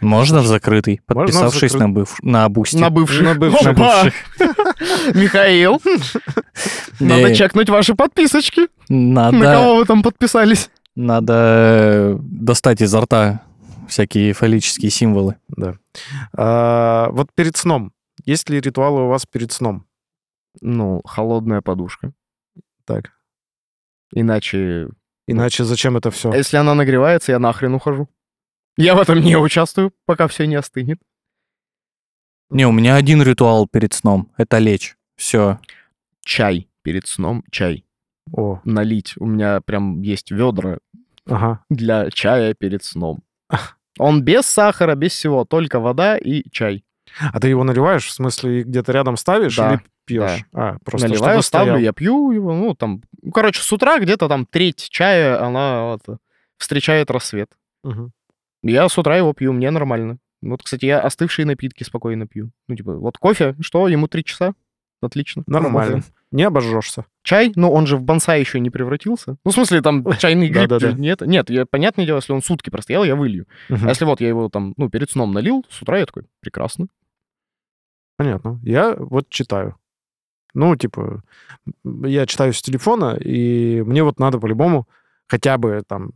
Можно в закрытый, Можно в подписавшись закры- на, быв... на Boosty. На бывших. На бывших. На Опа! (laughs) Михаил, надо чекнуть ваши подписочки. На Надо, кого вы там подписались? надо э, достать изо рта всякие фаллические символы. Да. А, вот перед сном. Есть ли ритуалы у вас перед сном? Ну, холодная подушка. Так. Иначе Иначе зачем это все? Если она нагревается, я нахрен ухожу. Я в этом не участвую, пока все не остынет. Не, у меня один ритуал перед сном. Это лечь. Все. Чай перед сном, чай. О, Налить. У меня прям есть ведра ага. для чая перед сном. Он без сахара, без всего, только вода и чай. А ты его наливаешь, в смысле, где-то рядом ставишь Да, или пьешь? А, просто Наливаю, ставлю, стоял. я пью его. Ну, там, ну, короче, с утра где-то там треть чая, она вот, встречает рассвет. Мгм. Я с утра его пью, мне нормально. Вот, кстати, я остывшие напитки спокойно пью. Ну, типа, вот кофе, что, ему три часа? Отлично. Нормально. Работаем. Не обожжешься. Чай, ну он же в бонсай еще не превратился. Ну, в смысле, там чайный гриб нет. Нет, я, понятное дело, если он сутки простоял, я вылью. А если вот я его там, ну, перед сном налил, с утра я такой, прекрасно. Понятно. Я вот читаю. Ну, типа, я читаю с телефона, и мне вот надо по-любому хотя бы там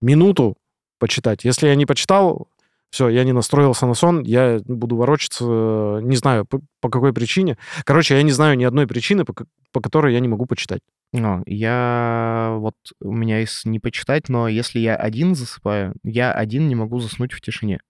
минуту почитать. Если я не почитал, все, я не настроился на сон, я буду ворочаться, э, не знаю по, по какой причине. Короче, я не знаю ни одной причины, по, по которой я не могу почитать. Ну, я вот, у меня есть не почитать, но если я один засыпаю, я один не могу заснуть в тишине.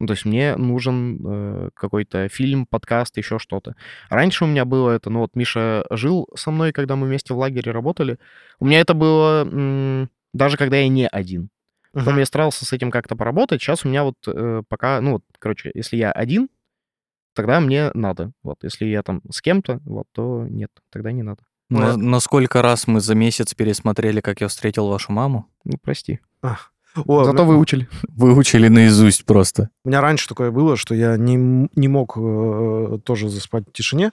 Ну, то есть мне нужен э, какой-то фильм, подкаст, еще что-то. Раньше у меня было это, ну вот Миша жил со мной, когда мы вместе в лагере работали. У меня это было даже когда я не один. Потом Мгм. я старался с этим как-то поработать. Сейчас у меня вот э, пока, ну вот, короче, если я один, тогда мне надо. Вот, если я там с кем-то, вот, то нет, тогда не надо. На, на сколько раз мы за месяц пересмотрели, как я встретил вашу маму? Ну, прости. О, Зато у- выучили. (laughs) (laughs) Выучили наизусть просто. У меня раньше такое было, что я не, не мог э, тоже заспать в тишине,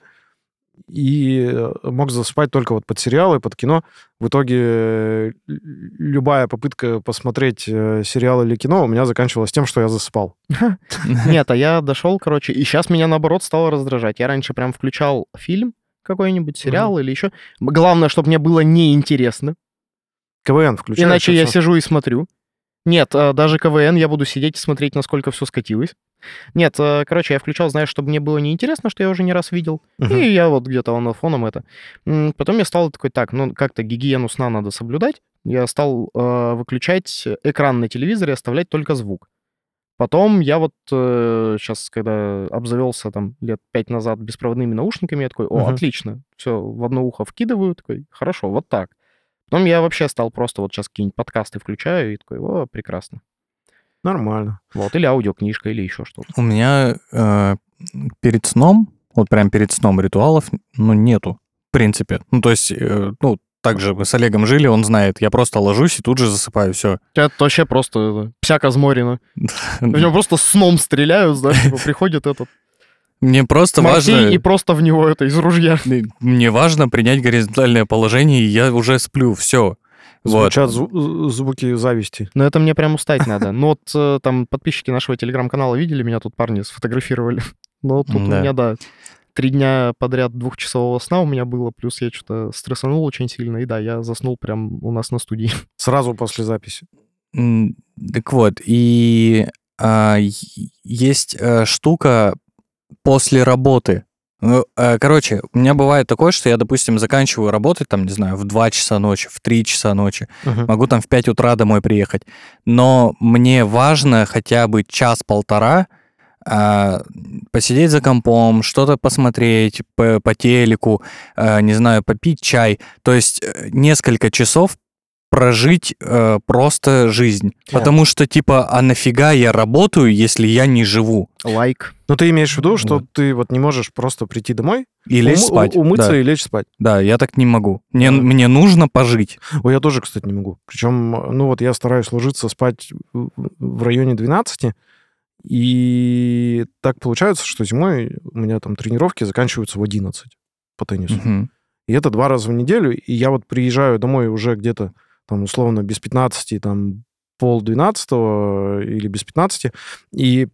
и э, мог заспать только вот под сериалы, под кино. В итоге э, любая попытка посмотреть э, сериал или кино у меня заканчивалась тем, что я засыпал. (laughs) Нет, а я дошел, короче, и сейчас меня, наоборот, стало раздражать. Я раньше прям включал фильм какой-нибудь, сериал или еще. Главное, чтобы мне было неинтересно. КВН включаешь. Иначе я сижу и смотрю. Нет, а, даже КВН я буду сидеть и смотреть, насколько все скатилось. Нет, а, короче, я включал, знаешь, чтобы мне было неинтересно, что я уже не раз видел. Мгм. И я вот где-то на фоном это. Потом я стал такой, так, ну как-то гигиену сна надо соблюдать. Я стал э, выключать экран на телевизоре, оставлять только звук. Потом я вот сейчас, когда обзавелся там лет пять назад беспроводными наушниками, я такой, о, Мгм. отлично, все, в одно ухо вкидываю, такой, хорошо, вот так. Потом я вообще стал просто вот сейчас какие-нибудь подкасты включаю и такой, о, прекрасно. Нормально. Вот, или аудиокнижка, или еще что-то. У меня э, перед сном, вот прям перед сном ритуалов, ну, нету, в принципе. Ну, то есть, э, ну, так же мы с Олегом жили, он знает, я просто ложусь и тут же засыпаю, все. Это вообще просто это, псяка зморина. В (laughs) него просто сном стреляют, знаешь, типа, приходит этот Мне просто Максей важно... и просто в него это из ружья. Мне важно принять горизонтальное положение, и я уже сплю, все. Вот. Звучат зву- звуки зависти. Но это мне прям устать надо. Ну вот э, там подписчики нашего телеграм-канала видели, меня тут парни сфотографировали. (laughs) Ну тут у меня, да, три дня подряд двухчасового сна у меня было, плюс я что-то стрессанул очень сильно, и да, я заснул прям у нас на студии. (laughs) Сразу после записи. Так вот, и а, есть э, штука после работы. Ну, э, Короче, у меня бывает такое, что я, допустим, заканчиваю работать, там, не знаю, в 2 часа ночи, в 3 часа ночи, Мгм. могу там в 5 утра домой приехать, но мне важно хотя бы час-полтора а, посидеть за компом, что-то посмотреть по, по телеку, а, не знаю, попить чай. То есть э, несколько часов прожить э, просто жизнь. Да. Потому что, типа, а нафига я работаю, если я не живу? Лайк. Но ты имеешь в виду, что Вот. ты вот не можешь просто прийти домой, И лечь ум- спать. умыться да. и лечь спать. Да, я так не могу. Мне, Да. мне нужно пожить. Ой, я тоже, кстати, не могу. Причем, ну вот я стараюсь ложиться спать в районе 12, и так получается, что зимой у меня там тренировки заканчиваются в 11 по теннису. Мгм. И это два раза в неделю, и я вот приезжаю домой уже где-то там условно без 15, там пол 12 или без 15, и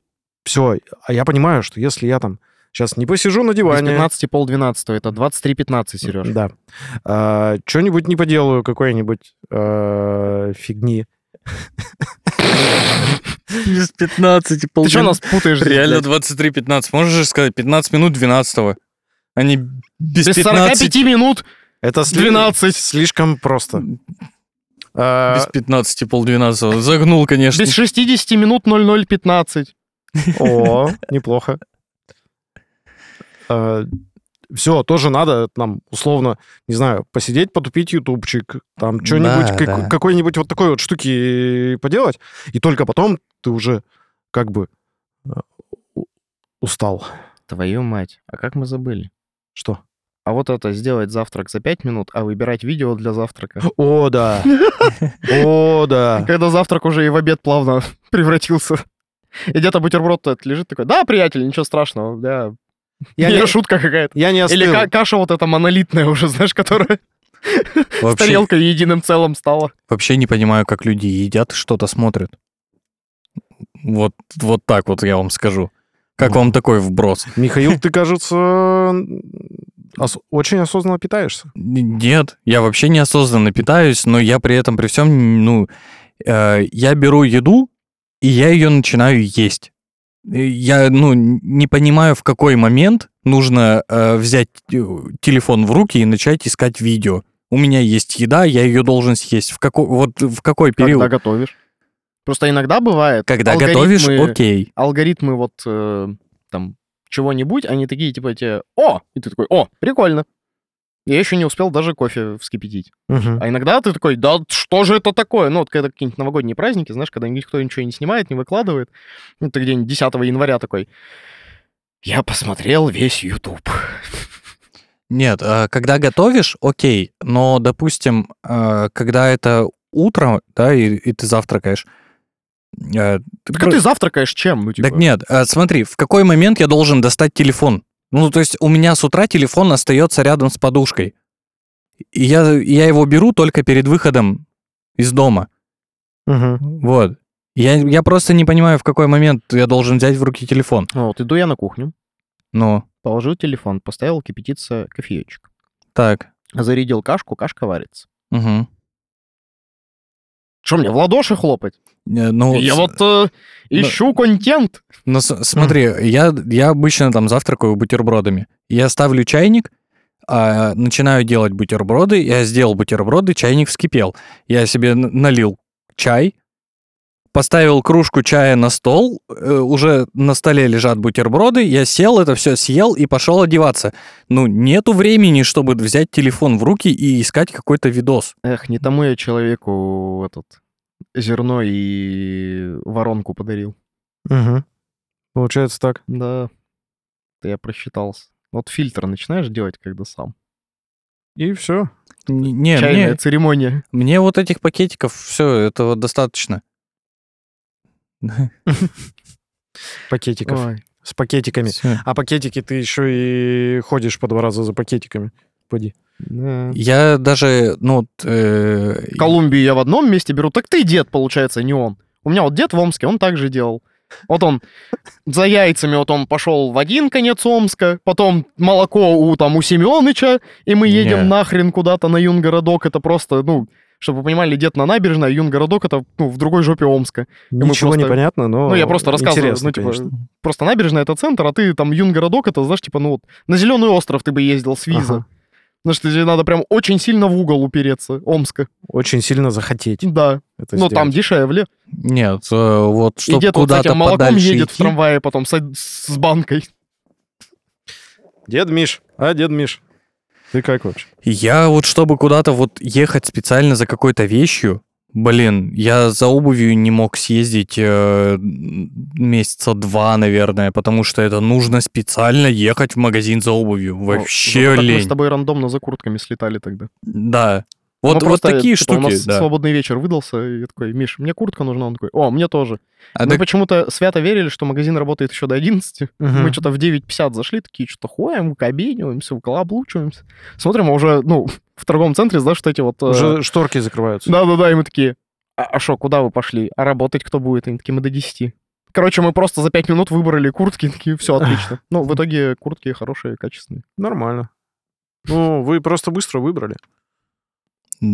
все. А я понимаю, что если я там сейчас не посижу на Без диване... 15 пол 12, это 23.15, Сереж. Да. А, что-нибудь не поделаю, какой-нибудь а, фигни. Без 15 Ты что нас путаешь? Реально блядь? 23-15. Можешь же сказать 15 минут 12 а не без, Без 15, 45 минут Это сли- 12. слишком просто. А, без 15 полдвенадцатого. Загнул, конечно. Без 60 минут 00.15. О, неплохо. Все, тоже надо нам, условно, не знаю, посидеть, потупить ютубчик, там что-нибудь, Да, да. какой-нибудь вот такой вот штуки поделать, и только потом ты уже как бы э, устал. Твою мать, а как мы забыли? Что? А вот это сделать завтрак за 5 минут, а выбирать видео для завтрака. (gasps) О, да. (laughs) О, да. Когда завтрак уже и в обед плавно (laughs) превратился. И где-то бутерброд этот лежит такой, да, приятель, ничего страшного, да. Я Или не, шутка какая-то. я не Или остыл. ка- каша вот эта монолитная уже, (laughs) знаешь, которая с Вообще, тарелкой единым целым стала. вообще не понимаю, как люди едят и что-то смотрят. Вот, вот так вот я вам скажу. Как вам такой вброс? Михаил, ты, кажется, ос- очень осознанно питаешься. Нет, я вообще неосознанно питаюсь, но я при этом, при всем, ну, э, я беру еду, и я ее начинаю есть. Я, ну, не понимаю, в какой момент нужно э, взять э, телефон в руки и начать искать видео. У меня есть еда, я ее должен съесть. В какой, вот в какой период? Когда готовишь. Просто иногда бывает. Когда готовишь, окей. Алгоритмы вот э, там чего-нибудь, они такие типа тебе, о! И ты такой, о, прикольно. Я еще не успел даже кофе вскипятить. А иногда ты такой, да что же это такое? Ну, вот когда какие-нибудь новогодние праздники, знаешь, когда никто ничего не снимает, не выкладывает, ну, ты где-нибудь 10 января такой, я посмотрел весь YouTube. Нет, э, когда готовишь, окей, но, допустим, э, когда это утро, да, и, и ты завтракаешь, э, ты Так про- а ты завтракаешь чем? Ну, типа, Так нет, э, смотри, в какой момент я должен достать телефон? Ну, то есть у меня с утра телефон остается рядом с подушкой. И я, я его беру только перед выходом из дома. Вот. Я, я просто не понимаю, в какой момент я должен взять в руки телефон. Ну, Вот, иду я на кухню, Ну, положил телефон, поставил кипятиться кофеечек. так. Зарядил кашку, кашка варится. Угу. Что мне, в ладоши хлопать? Ну, я с- вот э, ищу контент. Ну, с- смотри, я, я обычно там завтракаю бутербродами. Я ставлю чайник, а, начинаю делать бутерброды, я сделал бутерброды, чайник вскипел. Я себе налил чай, поставил кружку чая на стол, э, уже на столе лежат бутерброды, я сел, это все съел и пошел одеваться. Ну, нету времени, чтобы взять телефон в руки и искать какой-то видос. Эх, не тому я человеку этот зерно и воронку подарил. Получается так. Да, это я просчитался. Вот фильтр начинаешь делать, когда сам. И все. Не, Чайная мне, церемония. мне вот этих пакетиков все, этого достаточно. (laughs) Пакетиков. Ой. С пакетиками. А пакетики ты еще и ходишь по два раза за пакетиками. Поди. Да. Я даже, ну, э, Колумбию я в одном месте беру, так ты дед, получается, не он. У меня вот дед в Омске, он так же делал. Вот он за яйцами, вот он пошел в один конец Омска, потом молоко у, там, у Семёныча, и мы едем Не. нахрен куда-то на юнгородок. Это просто, ну, чтобы вы понимали, дед на набережной, а юнгородок это ну, в другой жопе Омска. мы Ничего просто- не понятно, но Ну, я просто рассказываю, интересно, ну, типа, конечно. Просто набережная это центр, а ты там юнгородок, это, знаешь, типа, ну вот, на Зеленый остров ты бы ездил с виза. Ага. Потому что тебе надо прям очень сильно в угол упереться, Омска. Очень сильно захотеть Да, это ну там дешевле. Нет, э, вот И чтобы дед вот с куда-то этим молоком едет в идти, трамвае потом с, с банкой. Дед Миш, а, дед Миш, ты как вообще? Я вот чтобы куда-то вот ехать специально за какой-то вещью, блин, я за обувью не мог съездить э, месяца два, наверное, потому что это нужно специально ехать в магазин за обувью. Вообще Зато как Мы лень. с тобой рандомно за куртками слетали тогда. Да. Ну, Вот, вот просто, такие типа, У штуки, нас да. свободный вечер выдался, и я такой, Миш, мне куртка нужна. Он такой, о, мне тоже. А Мы так- почему-то свято верили, что магазин работает еще до 11. Мгм. Мы что-то в 9.50 зашли, такие, что-то ходим, кабениваемся, выколоблучиваемся. Смотрим, а уже, ну, (laughs) в торговом центре, знаешь, что эти вот... э, Уже шторки закрываются. Да-да-да, и мы такие, а что, куда вы пошли? А работать кто будет? Они такие, мы до 10. Короче, мы просто за 5 минут выбрали куртки, такие, все отлично. (laughs) Ну, в итоге куртки хорошие, качественные. Нормально. Ну, вы просто быстро выбрали.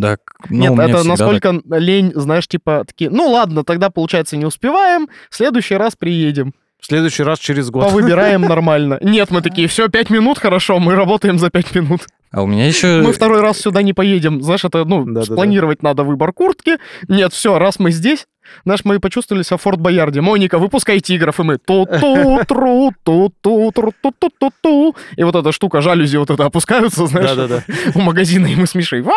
Так, ну, Нет, это насколько лень, знаешь, типа, такие, ну ладно, тогда, получается, не успеваем, в следующий раз приедем, В следующий раз через год. повыбираем (laughs) нормально. Нет, мы такие, все, 5 минут, хорошо, мы работаем за 5 минут. так. А у меня еще... Мы второй раз сюда не поедем. Знаешь, это, ну, Да-да-да. спланировать надо выбор куртки. Нет, все, раз мы здесь, знаешь, мы почувствовали себя в Форт Боярде. Моника, выпускай тигров, и мы ту ту тру ту ту тру ту ту ту ту И вот эта штука, жалюзи вот это опускаются, знаешь, Да-да-да. у магазина, и мы с Мишей «Ва!»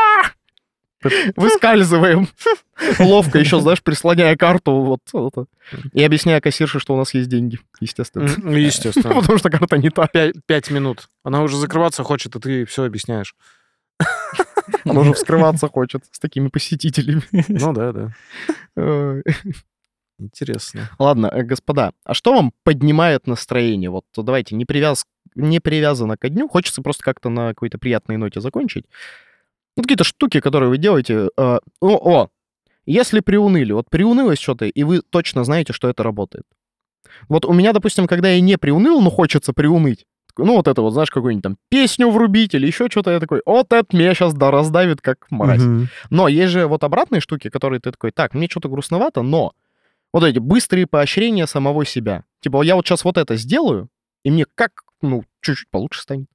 Выскальзываем. (laughs) Ловко еще, знаешь, прислоняя карту вот это. И объясняя кассирше, что у нас есть деньги, естественно. Ну, естественно. (laughs) Потому что карта не та. Пять, пять минут. Она уже закрываться хочет, а ты все объясняешь. (laughs) Она уже вскрываться хочет с такими посетителями. Ну да, да. Интересно. Ладно, э, господа, а что вам поднимает настроение? Вот давайте, не, привяз... не привязано ко дню, хочется просто как-то на какой-то приятной ноте закончить. Ну, какие-то штуки, которые вы делаете. э, О, о, если приуныли, вот приунылось что-то, и вы точно знаете, что это работает. Вот у меня, допустим, когда я не приуныл, но хочется приуныть, ну, вот это вот, знаешь, какую-нибудь там песню врубить или еще что-то, я такой, вот это меня сейчас да раздавит, как мразь. Мгм. Но есть же вот обратные штуки, которые ты такой, так, мне что-то грустновато, но вот эти быстрые поощрения самого себя. Типа, я вот сейчас вот это сделаю, и мне как, ну, чуть-чуть получше станет.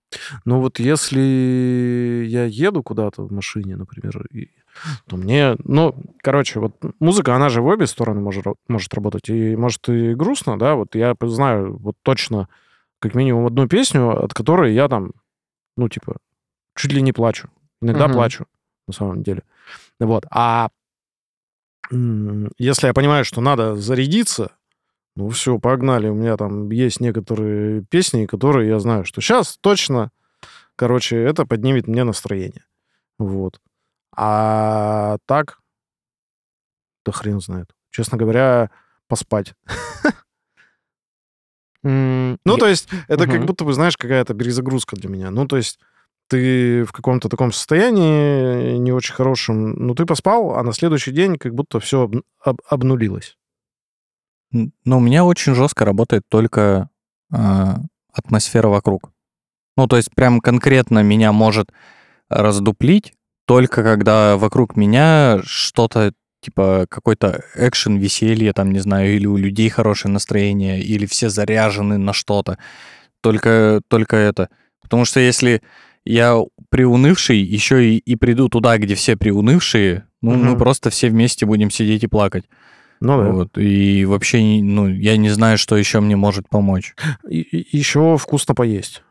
Ну вот если я еду куда-то в машине, например, и- то мне, ну, короче, вот музыка, она же в обе стороны может, может работать. И может и грустно, да, вот я знаю вот точно как минимум одну песню, от которой я там, ну, типа, чуть ли не плачу. Иногда Мгм. плачу, на самом деле. Вот. А если я понимаю, что надо зарядиться, ну все, погнали. У меня там есть некоторые песни, которые я знаю, что сейчас точно, короче, это поднимет мне настроение. Вот. А так, да хрен знает. Честно говоря, поспать. Ну, то есть, это как будто бы, знаешь, какая-то перезагрузка для меня. Ну, то есть, ты в каком-то таком состоянии не очень хорошем, ну, ты поспал, а на следующий день как будто все обнулилось. Но у меня очень жестко работает только а, атмосфера вокруг. Ну, то есть прям конкретно меня может раздуплить только когда вокруг меня что-то типа какой-то экшен, веселье, там, не знаю, или у людей хорошее настроение, или все заряжены на что-то. Только, только это. Потому что если я приунывший, еще и, и приду туда, где все приунывшие, ну, мы Мгм. просто все вместе будем сидеть и плакать. Ну, да. Вот. И вообще, ну, я не знаю, что еще мне может помочь. И, еще вкусно поесть.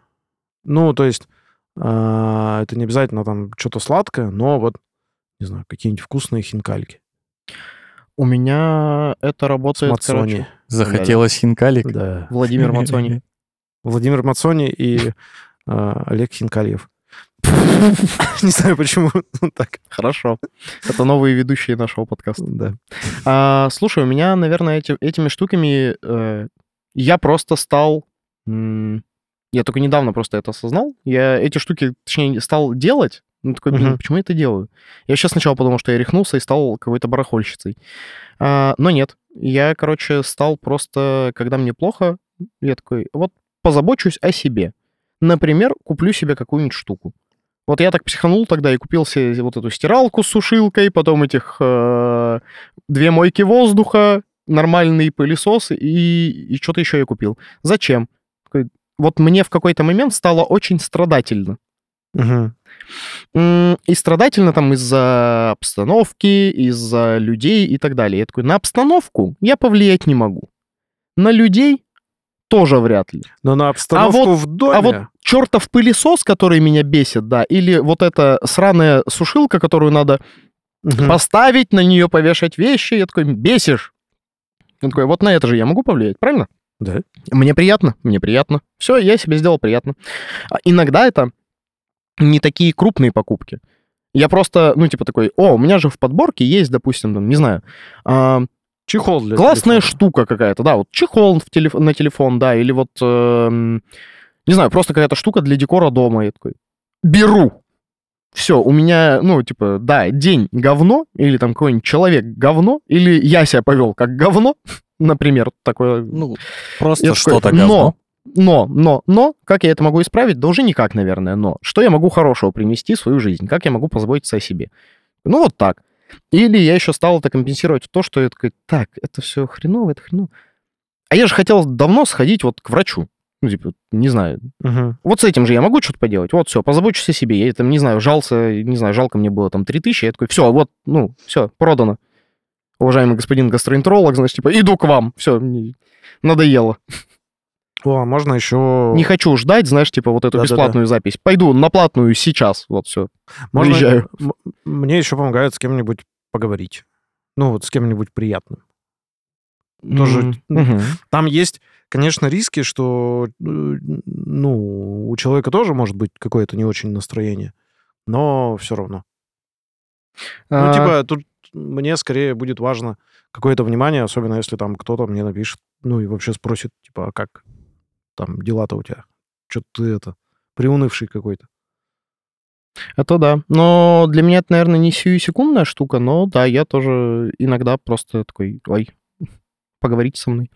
Ну, то есть, а, это не обязательно там что-то сладкое, но вот, не знаю, какие-нибудь вкусные хинкальки. У меня это работает, Мацони. короче, Захотелось хинкалик. Да. Владимир Мацони. (laughs) Владимир Мацони и а, Олег Хинкальев. Не знаю, почему так. Хорошо. Это новые ведущие нашего подкаста. Да. А, слушай, у меня, наверное, эти- этими штуками э, я просто стал я только недавно просто это осознал. Я эти штуки, точнее, стал делать. Ну, такой, блин, почему я это делаю? Я сейчас сначала подумал, что я рехнулся и стал какой-то барахольщицей. А, но нет. Я, короче, стал просто, когда мне плохо, я такой, вот позабочусь о себе. Например, куплю себе какую-нибудь штуку. Вот я так психанул тогда и купил себе вот эту стиралку с сушилкой, потом этих э, две мойки воздуха, нормальный пылесос и, и что-то еще я купил. Зачем? Вот мне в какой-то момент стало очень страдательно. М, И страдательно там из-за обстановки, из-за людей и так далее. Я такой, на обстановку я повлиять не могу. На людей тоже вряд ли. Но на обстановку вот- в доме... А вот чертов пылесос, который меня бесит, да, или вот эта сраная сушилка, которую надо Мгм. поставить, на нее повешать вещи, я такой, бесишь. Он такой, вот на это же я могу повлиять, правильно? Да. Мне приятно, мне приятно. Все, я себе сделал приятно. А Иногда это не такие крупные покупки. Я просто, ну, типа такой, о, у меня же в подборке есть, допустим, там, не знаю, а, Чехол для классная телефона. штука какая-то, да, вот чехол в телеф- на телефон, да, или вот, эм, не знаю, просто какая-то штука для декора дома. Я такой, беру. Все, у меня, ну, типа, да, день говно, или там какой-нибудь человек говно, или я себя повел как говно, (laughs) например, такое. Ну, просто что-то но, говно. но, но, но, как я это могу исправить? Да уже никак, наверное, но. Что я могу хорошего принести в свою жизнь? Как я могу позаботиться о себе? Ну, вот так. Или я еще стал это компенсировать то, что я такой, так, это все хреново, это хреново. А я же хотел давно сходить вот к врачу. Ну, типа, не знаю. Мгм. Вот с этим же я могу что-то поделать. Вот, все, позабочусь о себе. Я там, не знаю, жался, не знаю, жалко мне было там 3000. Я такой, все, вот, ну, все, продано. Уважаемый господин гастроэнтеролог, значит, типа, иду к вам. Все, надоело. О, а можно еще... Не хочу ждать, знаешь, типа вот эту Да-да-да. бесплатную запись. Пойду на платную сейчас. Вот все. Можно... Уезжаю. Мне еще помогает с кем-нибудь поговорить. Ну, вот с кем-нибудь приятным. Тоже- Там есть, конечно, риски, что, э, ну, у человека тоже может быть какое-то не очень настроение, но все равно. Ну, типа, тут мне скорее будет важно какое-то внимание, особенно если там кто-то мне напишет, ну, и вообще спросит, типа, а как там дела-то у тебя? Что-то ты это, приунывший какой-то. Это да. Но для меня это, наверное, не сиюсекундная штука, но да, я тоже иногда просто такой, ой, поговорите со мной.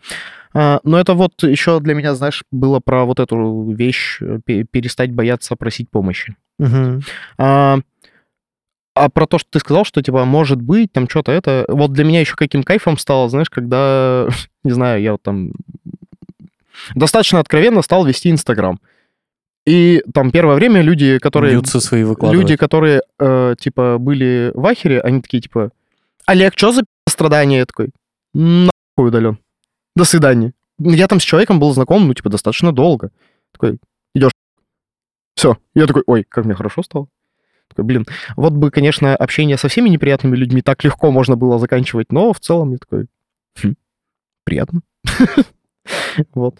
А, но это вот еще для меня, знаешь, было про вот эту вещь, э, пе- перестать бояться просить помощи. А, а про то, что ты сказал, что, типа, может быть, там что-то это... Вот для меня еще каким кайфом стало, знаешь, когда, (laughs) не знаю, я вот там достаточно откровенно стал вести Инстаграм. И там первое время люди, которые... Бьются свои выкладывают. Люди, которые, э, типа, были в ахере, они такие, типа, Олег, что за пи*** страдания? Я такой, нахуй удален. До свидания. Я там с человеком был знаком, ну, типа, достаточно долго. Такой, идешь. Все. Я такой, ой, как мне хорошо стало. Такой, блин, вот бы, конечно, общение со всеми неприятными людьми так легко можно было заканчивать, но в целом я такой, «Хм, приятно. (laughs) Вот.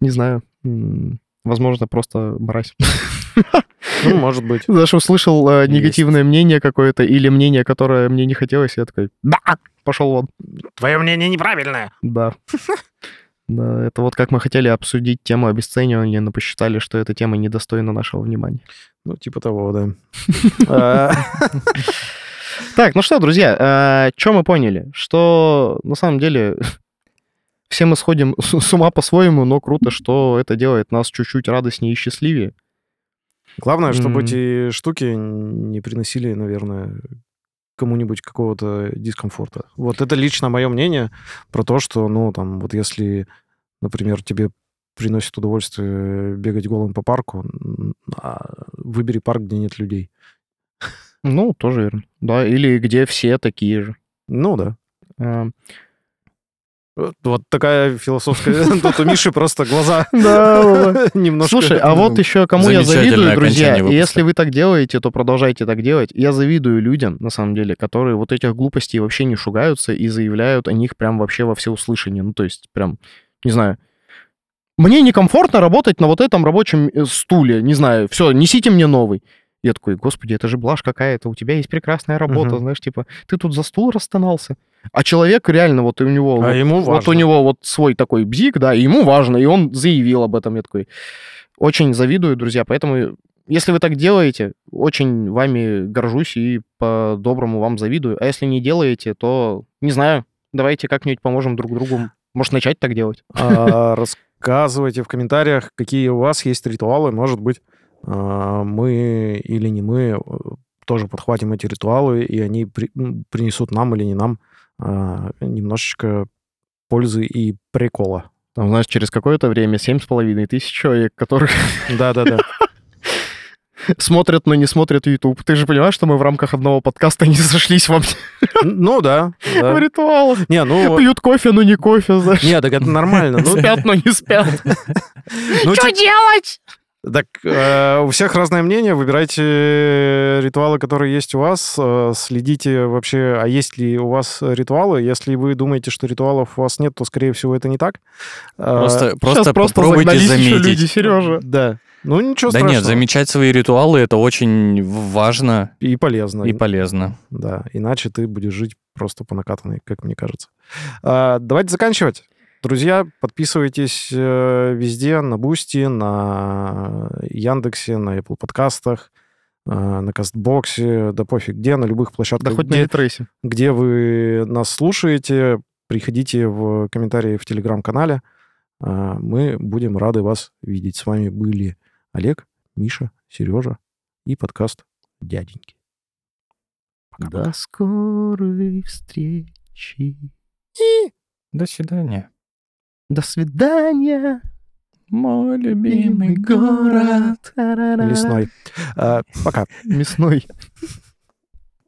Не знаю. Возможно, просто мразь. Ну, может быть. (laughs) Знаешь, услышал э, негативное мнение какое-то или мнение, которое мне не хотелось, я такой, да, пошел вон. Твое мнение неправильное. Да. Да, это вот как мы хотели обсудить тему обесценивания, но посчитали, что эта тема недостойна нашего внимания. Ну, типа того, да. (laughs) А, Так, ну что, друзья, что мы поняли? Что на самом деле (laughs) все мы сходим (laughs) с ума по-своему, но круто, что это делает нас чуть-чуть радостнее и счастливее. Главное, чтобы эти штуки не приносили, наверное, кому-нибудь какого-то дискомфорта. Вот это лично мое мнение про то, что, ну, там, вот если, например, тебе приносит удовольствие бегать голым по парку, а выбери парк, где нет людей. Ну, тоже верно. Да, или где все такие же. Ну, да. Вот, такая философская... (laughs) Тут у Миши просто глаза (laughs) Да, (laughs) немножко... Слушай, а вот еще кому я завидую, друзья, если вы так делаете, то продолжайте так делать. Я завидую людям, на самом деле, которые вот этих глупостей вообще не шугаются и заявляют о них прям вообще во всеуслышание. Ну, то есть прям, не знаю, мне некомфортно работать на вот этом рабочем э, стуле, не знаю, все, несите мне новый. Я такой, господи, это же блажь какая-то, у тебя есть прекрасная работа, Мгм. знаешь, типа, ты тут за стул расстонался. А человек реально, вот у него... А вот, ему Вот у важно. него вот свой такой бзик, да, и ему важно, и он заявил об этом. Я такой, очень завидую, друзья, поэтому если вы так делаете, очень вами горжусь и по-доброму вам завидую. А если не делаете, то, не знаю, давайте как-нибудь поможем друг другу. Может, начать так делать? А, (laughs) Рассказывайте в комментариях, какие у вас есть ритуалы. Может быть, а, мы или не мы э, тоже подхватим эти ритуалы, и они при- принесут нам или не нам немножечко пользы и прикола. Там, знаешь, через какое-то время семь с половиной тысяч человек, которых Да-да-да. (laughs) смотрят, но не смотрят YouTube. Ты же понимаешь, что мы в рамках одного подкаста не сошлись во Ну да. в ритуалах. Не, ну... Пьют кофе, но не кофе, знаешь. Не, так это нормально. Ну, Спят, но не спят. ну, Что делать? Так, э, у всех разное мнение. Выбирайте ритуалы, которые есть у вас. Э, следите вообще, а есть ли у вас ритуалы. Если вы думаете, что ритуалов у вас нет, то, скорее всего, это не так. Э, Просто, просто просто попробуйте заметить. люди, Сережа. Да. Ну, ничего Да страшного. нет, замечать свои ритуалы это очень важно И полезно. и полезно. Да, иначе ты будешь жить просто по накатанной, как мне кажется. А, давайте заканчивать. Друзья, подписывайтесь э, везде, на Boosty, на Яндексе, на Apple подкастах, э, на Castbox е, да пофиг где, на любых площадках, Да хоть на где, Литресе. где вы нас слушаете. Приходите в комментарии в Телеграм-канале. А, Мы будем рады вас видеть. С вами были Олег, Миша, Сережа и подкаст «Дяденьки». До скорой встречи. До свидания. До свидания. Мой Любимый город. Лесной. А, Пока. (laughs) Мясной.